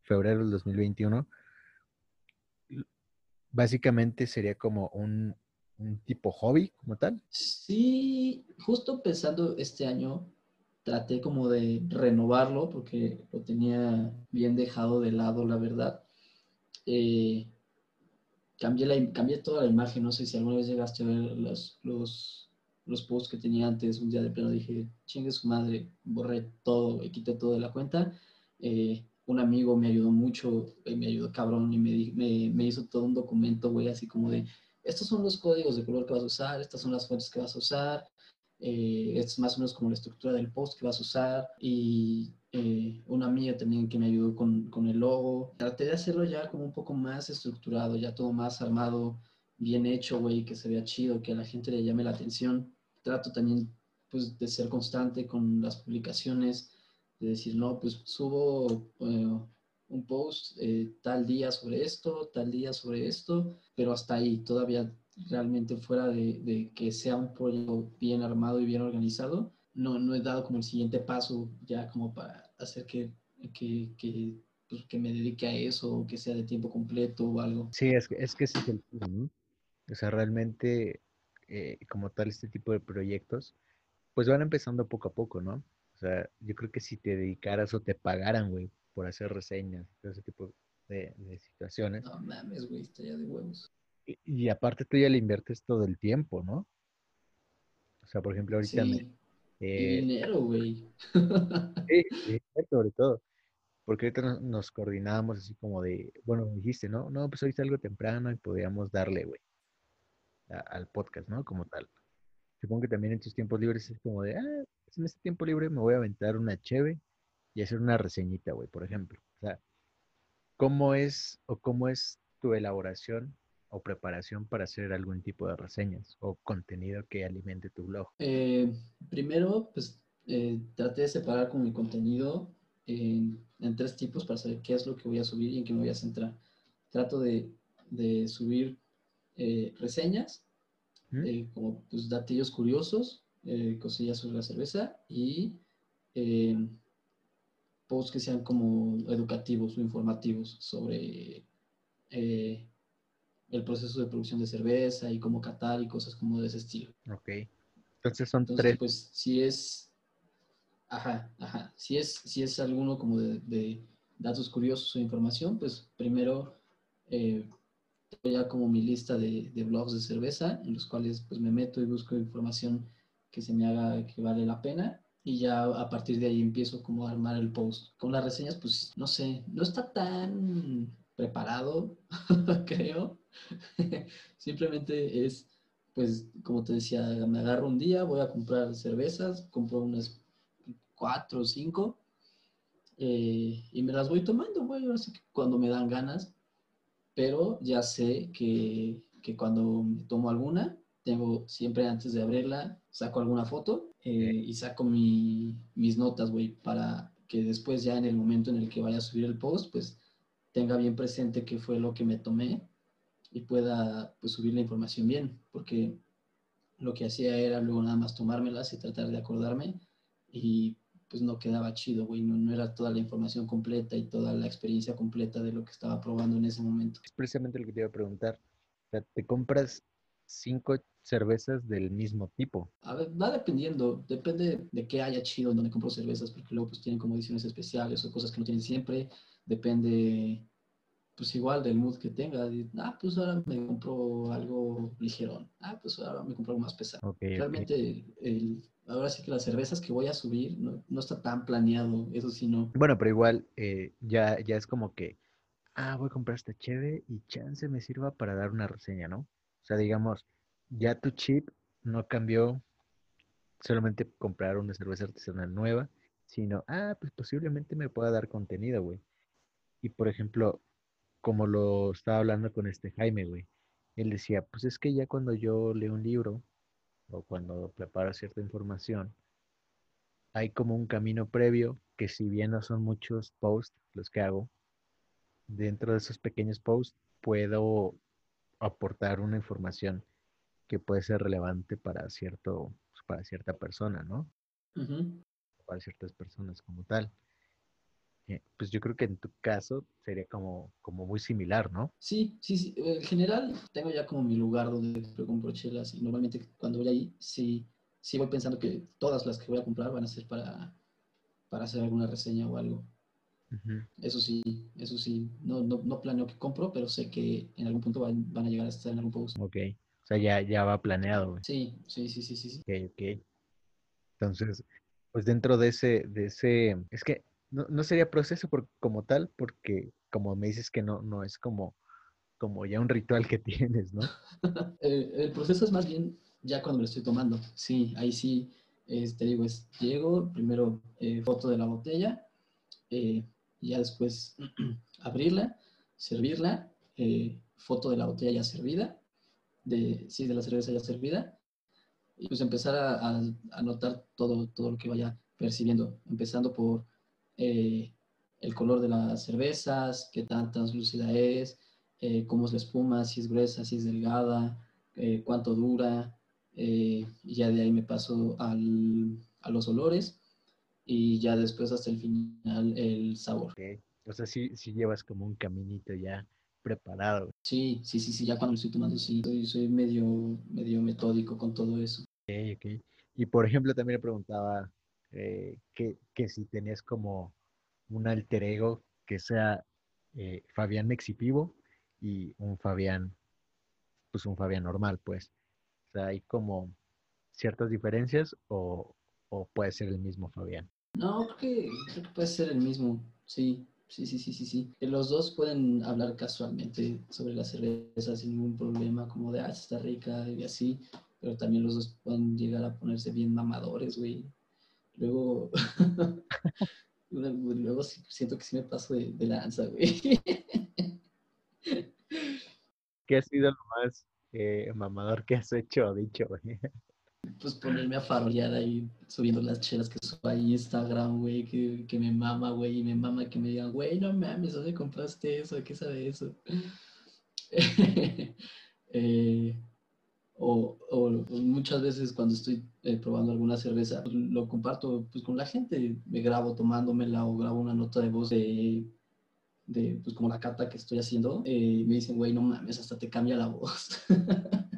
febrero del 2021, l- básicamente sería como un, un tipo hobby como tal. Sí, justo pensando este año, traté como de renovarlo porque lo tenía bien dejado de lado, la verdad. Eh, cambié, la, cambié toda la imagen, no sé si alguna vez llegaste a ver los, los, los posts que tenía antes, un día de pleno dije, chingue su madre, borré todo y quité todo de la cuenta. Eh, un amigo me ayudó mucho, eh, me ayudó cabrón y me, me, me hizo todo un documento, güey, así como de, estos son los códigos de color que vas a usar, estas son las fuentes que vas a usar, eh, es más o menos como la estructura del post que vas a usar y eh, una amiga también que me ayudó con, con el logo. Traté de hacerlo ya como un poco más estructurado, ya todo más armado, bien hecho, güey, que se vea chido, que a la gente le llame la atención. Trato también pues de ser constante con las publicaciones, de decir, no, pues subo un post eh, tal día sobre esto, tal día sobre esto, pero hasta ahí, todavía realmente fuera de, que sea un proyecto bien armado y bien organizado, no, no he dado como el siguiente paso ya como para hacer que, que, que, pues, que me dedique a eso, o que sea de tiempo completo o algo. Sí, es que, es que ese es el. O sea, realmente, eh, como tal, este tipo de proyectos, pues van empezando poco a poco, ¿no? O sea, yo creo que si te dedicaras o te pagaran, güey, por hacer reseñas, todo ese tipo de, de situaciones, No mames, güey, estaría de huevos. Y, y aparte tú ya le inviertes todo el tiempo, ¿no? O sea, por ejemplo, ahorita me, Sí, y eh, dinero, güey. sí, sí, sobre todo, porque ahorita nos, nos coordinábamos así como de, bueno, me dijiste, ¿no? No, pues hoy salgo temprano y podríamos darle, güey, a- al podcast, ¿no? Como tal. Supongo que también en tus tiempos libres es como de, ah, en este tiempo libre me voy a aventar una cheve y hacer una reseñita, güey, por ejemplo. O sea, ¿cómo es o cómo es tu elaboración o preparación para hacer algún tipo de reseñas o contenido que alimente tu blog? Eh, primero, pues eh, traté de separar con mi contenido en, en tres tipos para saber qué es lo que voy a subir y en qué me voy a centrar. Trato de, de subir eh, reseñas, ¿Mm? eh, como pues, datillos curiosos, eh, cosillas sobre la cerveza y eh, posts que sean como educativos o informativos sobre eh, el proceso de producción de cerveza y cómo catar y cosas como de ese estilo. Ok. Entonces son Entonces, tres. pues si es, ajá, ajá, si es, si es alguno como de, de datos curiosos o información, pues primero eh, tengo ya como mi lista de, de blogs de cerveza en los cuales pues me meto y busco información que se me haga que vale la pena y ya a partir de ahí empiezo como a armar el post. Con las reseñas, pues no sé, no está tan preparado, creo. Simplemente es, pues como te decía, me agarro un día, voy a comprar cervezas, compro unas cuatro o cinco eh, y me las voy tomando, güey, así que cuando me dan ganas, pero ya sé que, que cuando me tomo alguna, tengo siempre antes de abrirla, saco alguna foto eh, y saco mi, mis notas, güey, para que después ya en el momento en el que vaya a subir el post, pues tenga bien presente qué fue lo que me tomé y pueda pues subir la información bien, porque lo que hacía era luego nada más tomármelas y tratar de acordarme y pues no quedaba chido, güey, no, no era toda la información completa y toda la experiencia completa de lo que estaba probando en ese momento. Es precisamente lo que te iba a preguntar. O sea, te compras cinco cervezas del mismo tipo. A ver, va dependiendo, depende de qué haya chido en donde compro cervezas, porque luego pues tienen como ediciones especiales o cosas que no tienen siempre, depende pues igual del mood que tenga, ah, pues ahora me compro algo ligerón, ah, pues ahora me compro algo más pesado. Realmente, el, ahora sí que las cervezas que voy a subir no, no está tan planeado, eso sí no. Bueno, pero igual eh, ya, ya es como que, ah, voy a comprar esta cheve y chance me sirva para dar una reseña, ¿no? O sea, digamos, ya tu chip no cambió solamente comprar una cerveza artesanal nueva, sino, ah, pues posiblemente me pueda dar contenido, güey. Y por ejemplo, como lo estaba hablando con este Jaime, güey, él decía, pues es que ya cuando yo leo un libro o cuando preparo cierta información, hay como un camino previo que si bien no son muchos posts los que hago, dentro de esos pequeños posts puedo aportar una información que puede ser relevante para cierto, para cierta persona, ¿no? Para ciertas personas como tal. Eh, pues yo creo que en tu caso sería como, como muy similar, ¿no? Sí, sí, sí. En general, tengo ya como mi lugar donde compro chelas y normalmente cuando voy ahí, sí, sí voy pensando que todas las que voy a comprar van a ser para, para hacer alguna reseña o algo. Eso sí, eso sí. No, no, no planeo que compro, pero sé que en algún punto van, van a llegar a estar en algún post. Ok. O sea, ya, ya va planeado, güey. Sí, sí, sí, sí, sí. Ok, ok. Entonces, pues dentro de ese, de ese, es que no, no sería proceso por- como tal, porque como me dices que no, no es como, como ya un ritual que tienes, ¿no? El proceso es más bien ya cuando lo estoy tomando. Sí, ahí sí, es- te digo, es llego, primero eh, foto de la botella, eh, y ya después abrirla, servirla, eh, foto de la botella ya servida, de, sí, de la cerveza ya servida, y pues empezar a, a, notar todo, todo lo que vaya percibiendo, empezando por eh, el color de las cervezas, qué tan translúcida es, eh, cómo es la espuma, si es gruesa, si es delgada, eh, cuánto dura, eh, y ya de ahí me paso al, a los olores y ya después hasta el final el sabor. O sea, sí, sí llevas como un caminito ya preparado. Sí, sí, sí, sí, ya cuando lo estoy tomando, sí, soy, soy medio, medio metódico con todo eso. Ok, ok. Y por ejemplo, también le preguntaba eh, que, que si tenías como un alter ego que sea eh, Fabián Mexipivo y un Fabián pues un Fabián normal, pues. O sea, hay como ciertas diferencias o, o puede ser el mismo Fabián. No, creo que, creo que puede ser el mismo, sí. Sí, sí, sí, sí, sí. Los dos pueden hablar casualmente sobre la cerveza sin ningún problema, como de, ah, está rica y así, pero también los dos pueden llegar a ponerse bien mamadores, güey. Luego, luego siento que sí me paso de, de lanza, güey. ¿Qué ha sido lo más eh, mamador que has hecho o dicho, güey? Pues ponerme a farolear ahí, subiendo las chelas que subo en Instagram, güey, que, que me mama, güey, y me mama que me digan, güey, no mames, ¿dónde compraste eso? ¿Qué sabe eso? Eh, o, o muchas veces cuando estoy eh, probando alguna cerveza, pues, lo comparto pues, con la gente, me grabo tomándomela o grabo una nota de voz de, de pues, como la cata que estoy haciendo, eh, me dicen, güey, no mames, hasta te cambia la voz.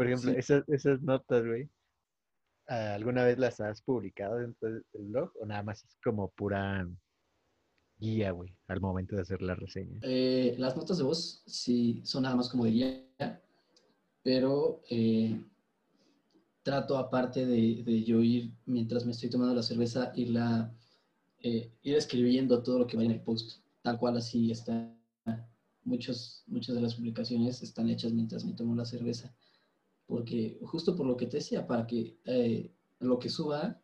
Por ejemplo, Sí. esas, esas notas, güey, ah, ¿alguna vez las has publicado dentro del del blog o nada más es como pura guía, güey, al momento de hacer la reseña? Eh, las notas de voz sí son nada más como de guía, pero eh, trato aparte de, de yo ir, mientras me estoy tomando la cerveza, irla, eh, ir escribiendo todo lo que va en el post, tal cual así está. Muchos, muchas de las publicaciones están hechas mientras me tomo la cerveza, porque justo por lo que te decía, para que eh, lo que suba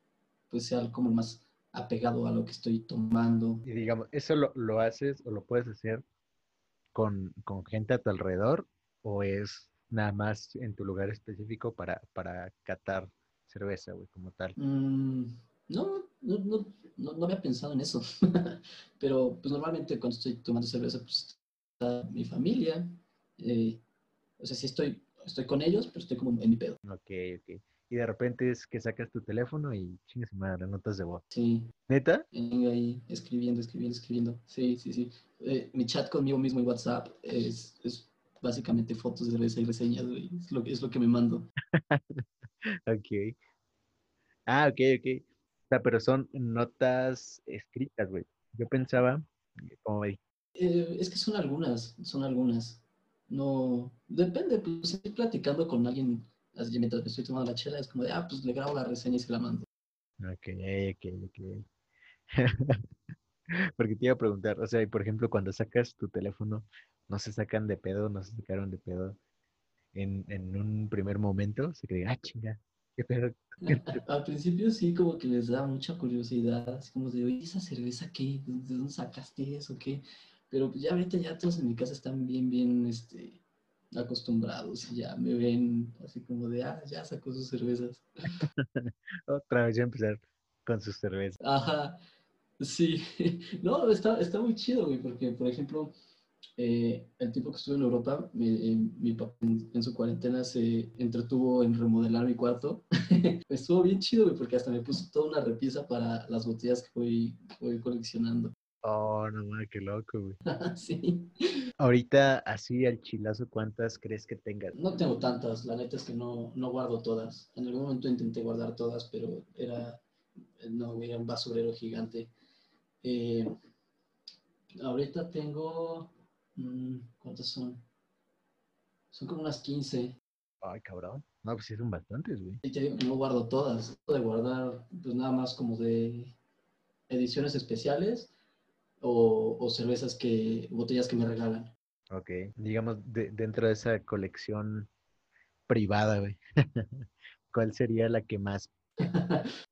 pues sea como más apegado a lo que estoy tomando. Y digamos, ¿eso lo, lo haces o lo puedes hacer con, con gente a tu alrededor o es nada más en tu lugar específico para, para catar cerveza, güey, como tal? Mm, no, no, no, no, no había pensado en eso. Pero pues normalmente cuando estoy tomando cerveza, pues está mi familia. eh, o sea, sí estoy, estoy con ellos, pero estoy como en mi pedo. Ok, ok. Y de repente es que sacas tu teléfono y chingas madre, notas de voz. Sí, ¿Neta? vengo ahí escribiendo, escribiendo, escribiendo. Sí, sí, sí. Eh, mi chat conmigo mismo en WhatsApp es, es básicamente fotos de y reseñas, güey. Es lo, que- es lo que me mando. Ok. Ah, ok, ok. O sea, pero son notas escritas, güey. Yo pensaba, como me Eh, es que son algunas, son algunas. No, depende, pues estoy platicando con alguien así mientras me estoy tomando la chela, es como de, ah, pues le grabo la reseña y se la mando. Ok, ok, ok. Porque te iba a preguntar, o sea, y por ejemplo, cuando sacas tu teléfono, ¿no se sacan de pedo, no se sacaron de pedo en, en un primer momento? Se creen, ah, chinga, qué pedo. Al principio sí, como que les da mucha curiosidad, así como de, oye, ¿esa cerveza qué? ¿De dónde sacaste eso? ¿Qué? Pero pues ya ahorita ya todos en mi casa están bien, bien, este, acostumbrados y ya me ven así como de, ah, ya sacó sus cervezas. Otra vez ya empezar con sus cervezas. Ajá, sí. No, está, está muy chido, güey, porque, por ejemplo, eh, el tiempo que estuve en Europa, mi, eh, mi papá en, en su cuarentena se entretuvo en remodelar mi cuarto. Estuvo bien chido, güey, porque hasta me puso toda una repisa para las botellas que voy, voy coleccionando. Oh, no mames, qué loco, güey. Sí. Ahorita, así al chilazo, ¿cuántas crees que tengas? No tengo tantas, la neta es que no, no guardo todas. En algún momento intenté guardar todas, pero era, no, era un basurero gigante. Eh, ahorita tengo, mm, ¿cuántas son? Son como unas 15. Ay, cabrón. No, pues sí son bastantes, güey. Y te digo que no guardo todas. De guardar, pues nada más como de ediciones especiales o, o cervezas que, botellas que me regalan. Ok. Digamos, de- dentro de esa colección privada, güey. ¿Cuál sería la que más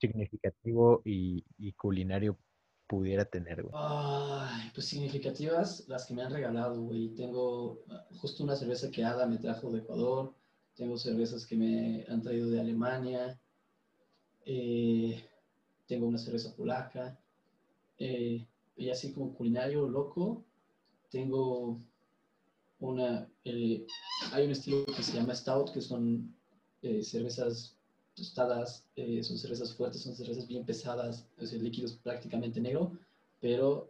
significativo y, y culinario pudiera tener, güey? Ay, pues significativas las que me han regalado, güey. Tengo ah, justo una cerveza que Ada me trajo de Ecuador. Tengo cervezas que me han traído de Alemania. eh, tengo una cerveza polaca. eh, y así como culinario loco, tengo una... eh, hay un estilo que se llama Stout, que son eh, cervezas tostadas, eh, son cervezas fuertes, son cervezas bien pesadas, es el líquido es prácticamente negro, pero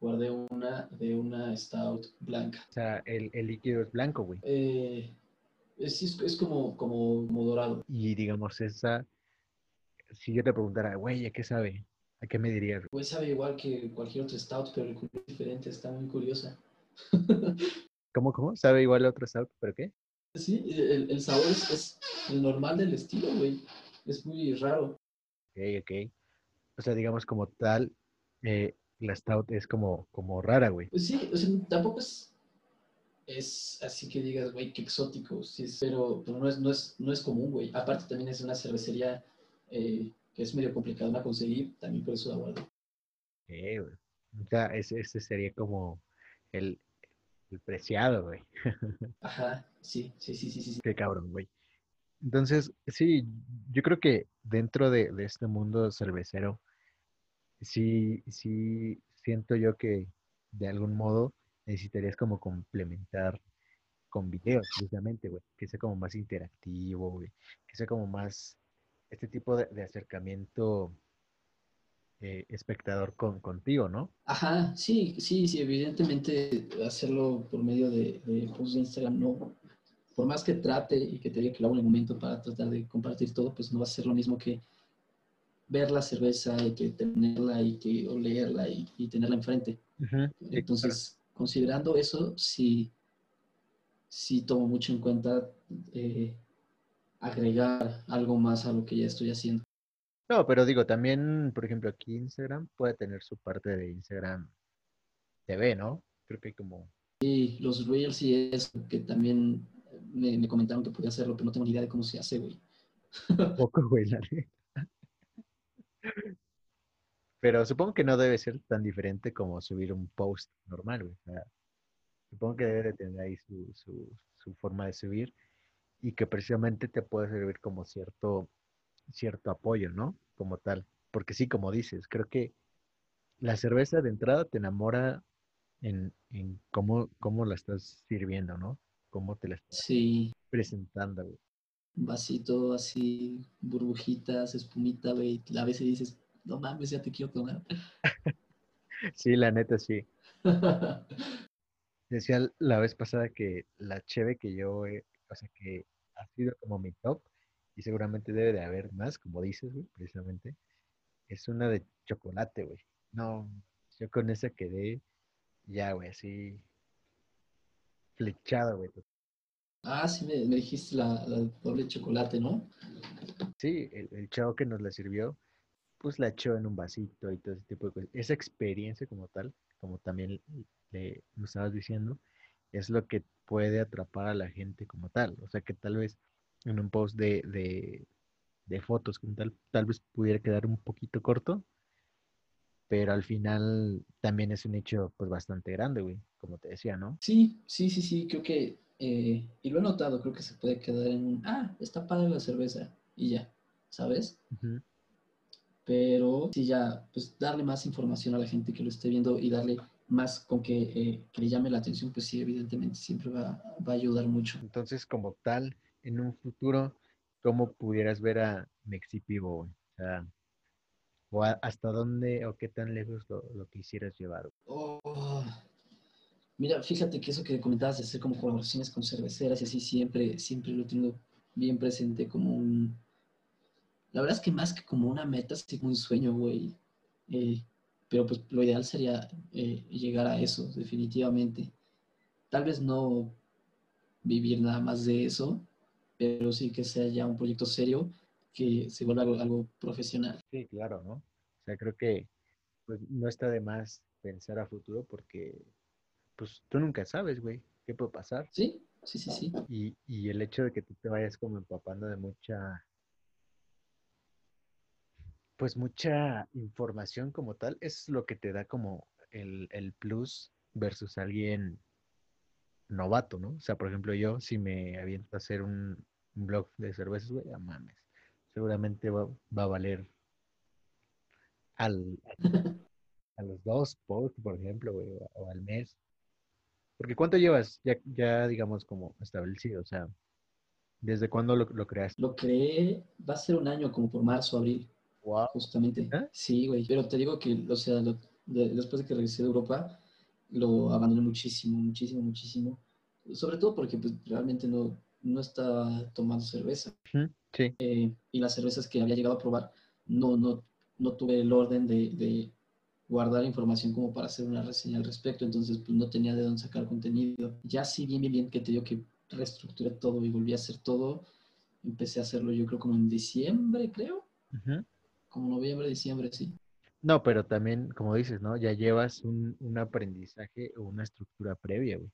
guardé una de una stout blanca. O sea, el, el líquido es blanco, güey. Es, es, es como, como, como dorado. Y digamos, esa, si yo te preguntara, güey, ¿a qué sabe? ¿A qué me dirías? Pues sabe igual que cualquier otro stout, pero el color es diferente, está muy curiosa. ¿Cómo, cómo? ¿Sabe igual a otro stout, pero qué? Sí, el, el sabor es, es el normal del estilo, güey. Es muy raro. Ok, ok. O sea, digamos como tal, eh, la stout es como, como rara, güey. Pues sí, o sea, tampoco es, es así que digas, güey, qué exótico, sí, pero, pero no, es, no, es, no es común, güey. Aparte también es una cervecería eh, que es medio complicada de conseguir, también por eso la guardo. Ok, güey. O sea, ese, ese sería como el, el preciado, güey. Ajá, sí, sí, sí, sí, sí. sí. Qué cabrón, güey. Entonces, sí, yo creo que dentro de, de este mundo cervecero, sí, sí siento yo que de algún modo necesitarías como complementar con videos, precisamente, güey, que sea como más interactivo, güey, que sea como más este tipo de, de acercamiento eh, espectador con, contigo, ¿no? Ajá, sí, sí, sí, evidentemente hacerlo por medio de, de posts de Instagram no, por más que trate y que te diga que lo hago en el momento para tratar de compartir todo, pues no va a ser lo mismo que ver la cerveza y que tenerla y que olerla y, y tenerla enfrente. Entonces, considerando eso, sí, sí tomo mucho en cuenta eh, agregar algo más a lo que ya estoy haciendo. No, pero digo, también, por ejemplo, aquí Instagram puede tener su parte de Instagram TV, ¿no? Creo que hay como... Y los reels y eso, que también me, me comentaron que podía hacerlo, pero no tengo ni idea de cómo se hace, güey. poco, güey, la. Pero supongo que no debe ser tan diferente como subir un post normal, güey. O sea, supongo que debe de tener ahí su, su, su forma de subir y que precisamente te puede servir como cierto, cierto apoyo, ¿no? Como tal. Porque sí, como dices, creo que la cerveza de entrada te enamora en, en cómo, cómo la estás sirviendo, ¿no? Cómo te la estás Sí, presentando, güey. vasito así, burbujitas, espumita, güey. A veces dices, no mames, ya te quiero tomar. Sí, la neta, sí. Decía la vez pasada que la cheve que yo, he- o sea, que ha sido como mi top, y seguramente debe de haber más, como dices, güey, precisamente, es una de chocolate, güey. No, yo con esa quedé ya, güey, así flechado, güey. Ah, sí, me, me dijiste la, la doble chocolate, ¿no? Sí, el, el chavo que nos la sirvió, pues la echó en un vasito y todo ese tipo de cosas. Esa experiencia como tal, como también le, me estabas diciendo, es lo que puede atrapar a la gente como tal. O sea que tal vez en un post de, de, de fotos como tal, tal vez pudiera quedar un poquito corto, pero al final también es un hecho pues bastante grande, güey, como te decía, ¿no? Sí, sí, sí, sí, creo que, eh, y lo he notado, creo que se puede quedar en un, ah, está padre la cerveza, y ya, ¿sabes? Pero sí, ya, pues darle más información a la gente que lo esté viendo y darle más con que, eh, que le llame la atención, pues sí, evidentemente siempre va, va a ayudar mucho. Entonces, como tal, en un futuro, ¿cómo pudieras ver a Mexipivo? O sea, o a- hasta dónde o qué tan lejos lo, lo quisieras llevar. Oh, mira, fíjate que eso que comentabas de hacer como colaboraciones con cerveceras y así siempre, siempre lo he tenido bien presente como un... La verdad es que más que como una meta, sí como un sueño, güey. Eh, pero pues lo ideal sería eh, llegar a eso, definitivamente. Tal vez no vivir nada más de eso, pero sí que sea ya un proyecto serio que se vuelva algo, algo profesional. Sí, claro, ¿no? O sea, creo que pues, no está de más pensar a futuro porque pues tú nunca sabes, güey, qué puede pasar. Sí, sí, sí, sí. Y, y el hecho de que tú te vayas como empapando de mucha, pues mucha información como tal, es lo que te da como el, el plus versus alguien novato, ¿no? O sea, por ejemplo, yo si me aviento a hacer un, un blog de cervezas, güey, ya mames, seguramente va, va a valer al, a los dos posts, por ejemplo, güey, o, o al mes. Porque ¿cuánto llevas ya, ya digamos, como establecido? O sea, ¿desde cuándo lo, lo creaste? Lo creé, va a ser un año como por marzo, abril, Wow. justamente. ¿Ah? Sí, güey. Pero te digo que, o sea, lo- de- después de que regresé de Europa, lo abandoné muchísimo, muchísimo, muchísimo. Sobre todo porque pues, realmente no, no estaba tomando cerveza. Sí. Eh, y las cervezas que había llegado a probar, no, no, no tuve el orden de, de guardar información como para hacer una reseña al respecto, entonces pues no tenía de dónde sacar contenido. Ya sí, bien, bien, bien, que te digo que reestructuré todo y volví a hacer todo, empecé a hacerlo yo creo como en diciembre, creo, Ujú. Como noviembre, diciembre, sí. No, pero también, como dices, ¿no? Ya llevas un, un aprendizaje o una estructura previa, güey.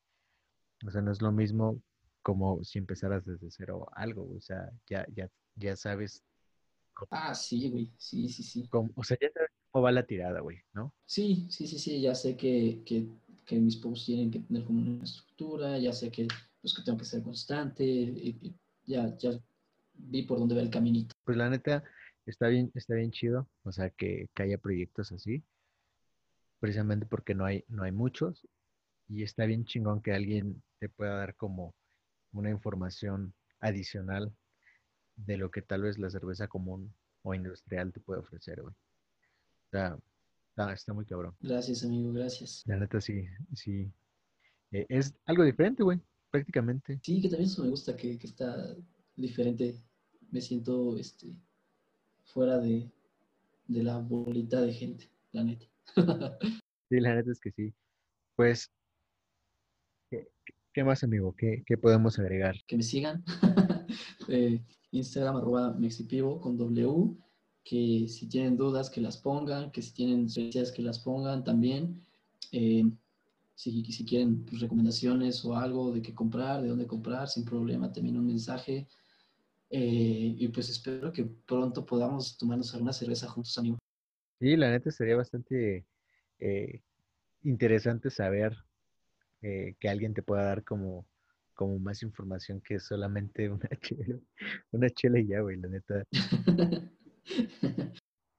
O sea, no es lo mismo como si empezaras desde cero algo, güey. O sea, ya, ya, ya sabes cómo, Ah, sí, güey, sí, sí, sí. cómo- o sea, ya sabes cómo va la tirada, güey, ¿no? Sí, sí, sí, sí, ya sé que, que, que mis posts tienen que tener como una estructura, ya sé que, pues, que tengo que ser constante, y- y ya, ya vi por dónde va el caminito. Pues la neta, está bien, está bien chido, o sea, que, que haya proyectos así, precisamente porque no hay, no hay muchos, y está bien chingón que alguien te pueda dar como una información adicional de lo que tal vez la cerveza común o industrial te puede ofrecer, güey. O sea, está, está muy cabrón. Gracias, amigo, gracias. La neta sí, sí. Eh, es algo diferente, güey, prácticamente. Sí, que también eso me gusta, que, que está diferente. Me siento este, fuera de, de la bolita de gente, la neta. Sí, la neta es que sí. Pues, ¿qué, qué más, amigo? ¿Qué, qué podemos agregar? que me sigan. Eh, Instagram arroba mexipivo con W. Que si tienen dudas que las pongan, que si tienen sugerencias que las pongan también. Eh, si, si quieren pues, recomendaciones o algo de qué comprar, de dónde comprar, sin problema, también un mensaje. Eh, y pues espero que pronto podamos tomarnos alguna cerveza juntos, amigo. Sí, la neta sería bastante eh, interesante saber eh, que alguien te pueda dar como, como más información que solamente una chela, una chela y ya, güey, la neta.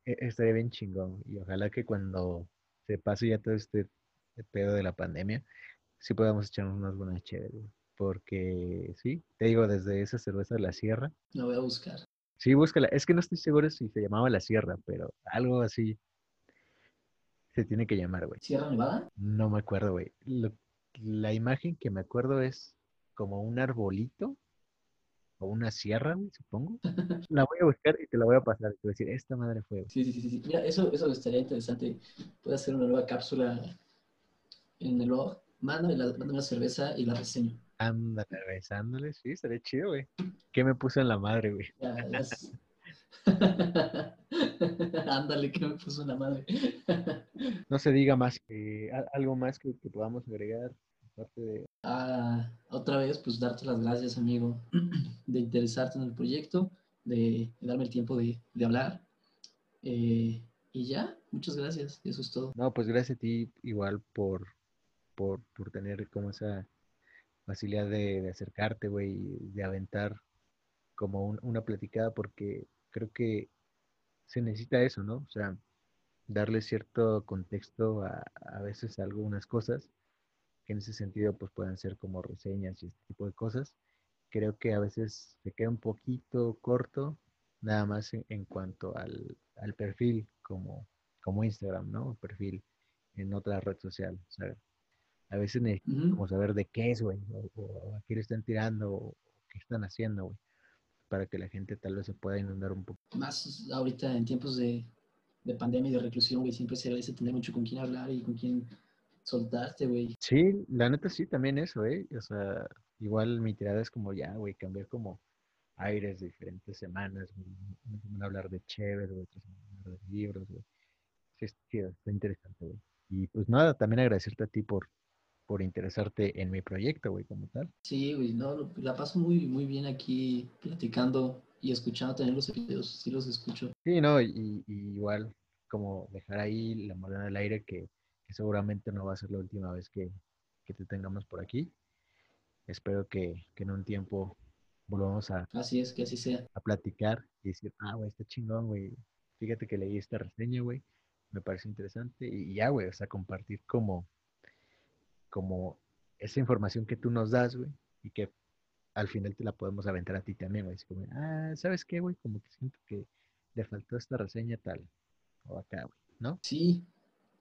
eh, estaría bien chingón. Y ojalá que cuando se pase ya todo este pedo de la pandemia, sí podamos echarnos unas buenas chéveres, güey. Porque sí, te digo, desde esa cerveza de la sierra. La voy a buscar. Sí, búscala. Es que no estoy seguro si se llamaba la sierra, pero algo así se tiene que llamar, güey. ¿Sierra Nevada? No me acuerdo, güey. Lo- la imagen que me acuerdo es como un arbolito o una sierra, güey, supongo. La voy a buscar y te la voy a pasar. Te voy a decir, esta madre fue, güey. Sí, sí, sí, sí. Mira, eso, eso estaría interesante. Puede hacer una nueva cápsula en el blog. Mándame, la, mándame una cerveza y la reseño. Ándale, besándole. Sí, estaría chido, güey. ¿Qué me puso en la madre, güey? Ándale, que me puso una madre. No se diga más. eh, a- algo más que, que podamos agregar, aparte de... Ah, otra vez, pues darte las gracias, amigo, de interesarte en el proyecto, de, de darme el tiempo de, de hablar. Eh, y ya, muchas gracias. Eso es todo. No, pues gracias a ti igual por, por, por tener como esa facilidad de, de acercarte, güey, de aventar como un- una platicada, porque creo que se necesita eso, ¿no? O sea, darle cierto contexto a, a veces a algunas cosas, que en ese sentido pues puedan ser como reseñas y este tipo de cosas. Creo que a veces se queda un poquito corto, nada más en, en cuanto al, al perfil como, como Instagram, ¿no? Perfil en otra red social. O a veces necesito Ujú. como saber de qué es, güey, o, o a qué le están tirando, o qué están haciendo, güey, para que la gente tal vez se pueda inundar un poco. Más ahorita en tiempos de, de pandemia y de reclusión, güey, siempre se agradece tener mucho con quién hablar y con quién soltarte, güey. Sí, la neta sí, también eso, ¿eh? O sea, igual mi tirada es como ya, güey, cambiar como aires de diferentes semanas, güey. Una semana hablar de chévere, güey, otra semana hablar de libros, güey. Sí, está interesante, güey. Y pues nada, también agradecerte a ti por, por interesarte en mi proyecto, güey, como tal. Sí, güey, no, la paso muy, muy bien aquí platicando y escuchando también los episodios, sí los escucho. Sí, no, y, y igual como dejar ahí la moneda al aire que, que seguramente no va a ser la última vez que, que te tengamos por aquí. Espero que, que en un tiempo volvamos a, Así es, que así sea. a platicar y decir, ah, güey, está chingón, güey. Fíjate que leí esta reseña, güey. Me parece interesante. Y ya, güey, o sea, compartir como, como esa información que tú nos das, güey. Y que al final te la podemos aventar a ti también, güey. Así como, ah, ¿sabes qué, güey? Como que siento que le faltó esta reseña tal. O acá, güey, ¿no? Sí,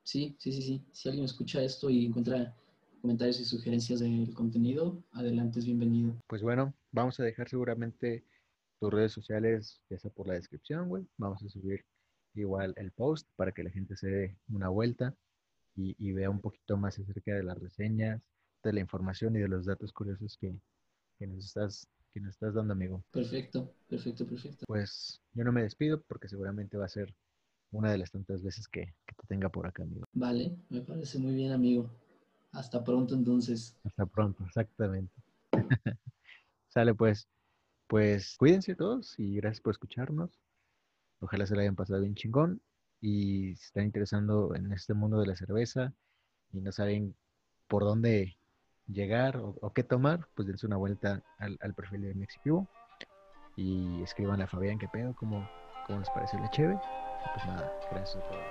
sí, sí, sí, sí. Si alguien escucha esto y encuentra comentarios y sugerencias del contenido, adelante, es bienvenido. Pues bueno, vamos a dejar seguramente tus redes sociales, ya sea por la descripción, güey. Vamos a subir igual el post para que la gente se dé una vuelta y, vea un poquito más acerca de las reseñas, de la información y de los datos curiosos que, que nos estás que nos estás dando, amigo. Perfecto, perfecto, perfecto. Pues yo no me despido porque seguramente va a ser una de las tantas veces que, que te tenga por acá, amigo. Vale, me parece muy bien, amigo. Hasta pronto entonces. Hasta pronto, exactamente. Sale pues. Pues cuídense todos y gracias por escucharnos. Ojalá se la hayan pasado bien chingón y se están interesando en este mundo de la cerveza y no saben por dónde llegar o, qué tomar, pues dense una vuelta al, perfil de Mexipivo y escriban a Fabián qué pedo, cómo, cómo les parece la cheve. pues nada, gracias a todos.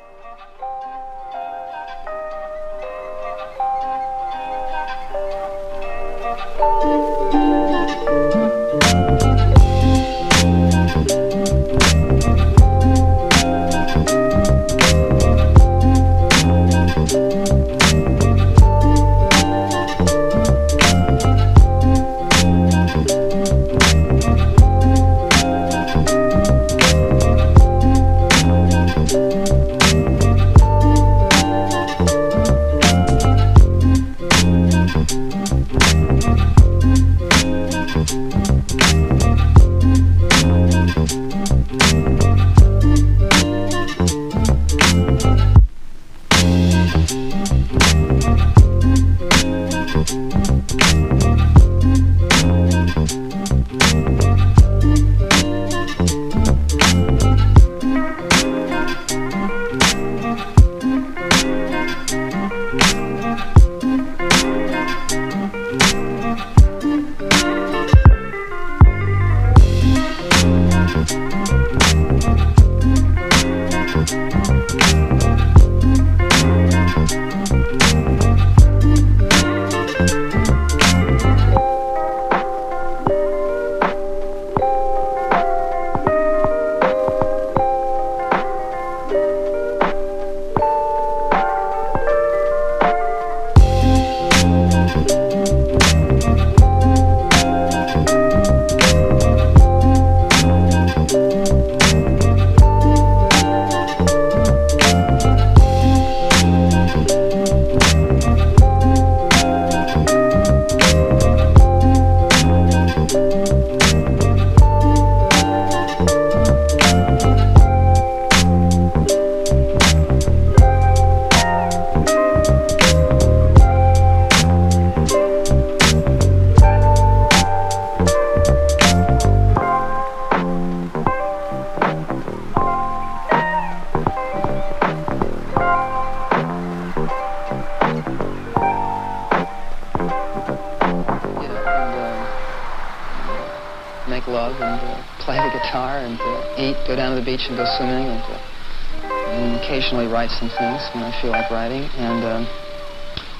Some things when I feel like writing and um,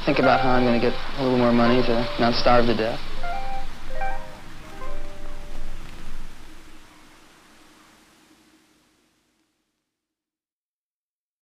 think about how I'm going to get a little more money to not starve to death.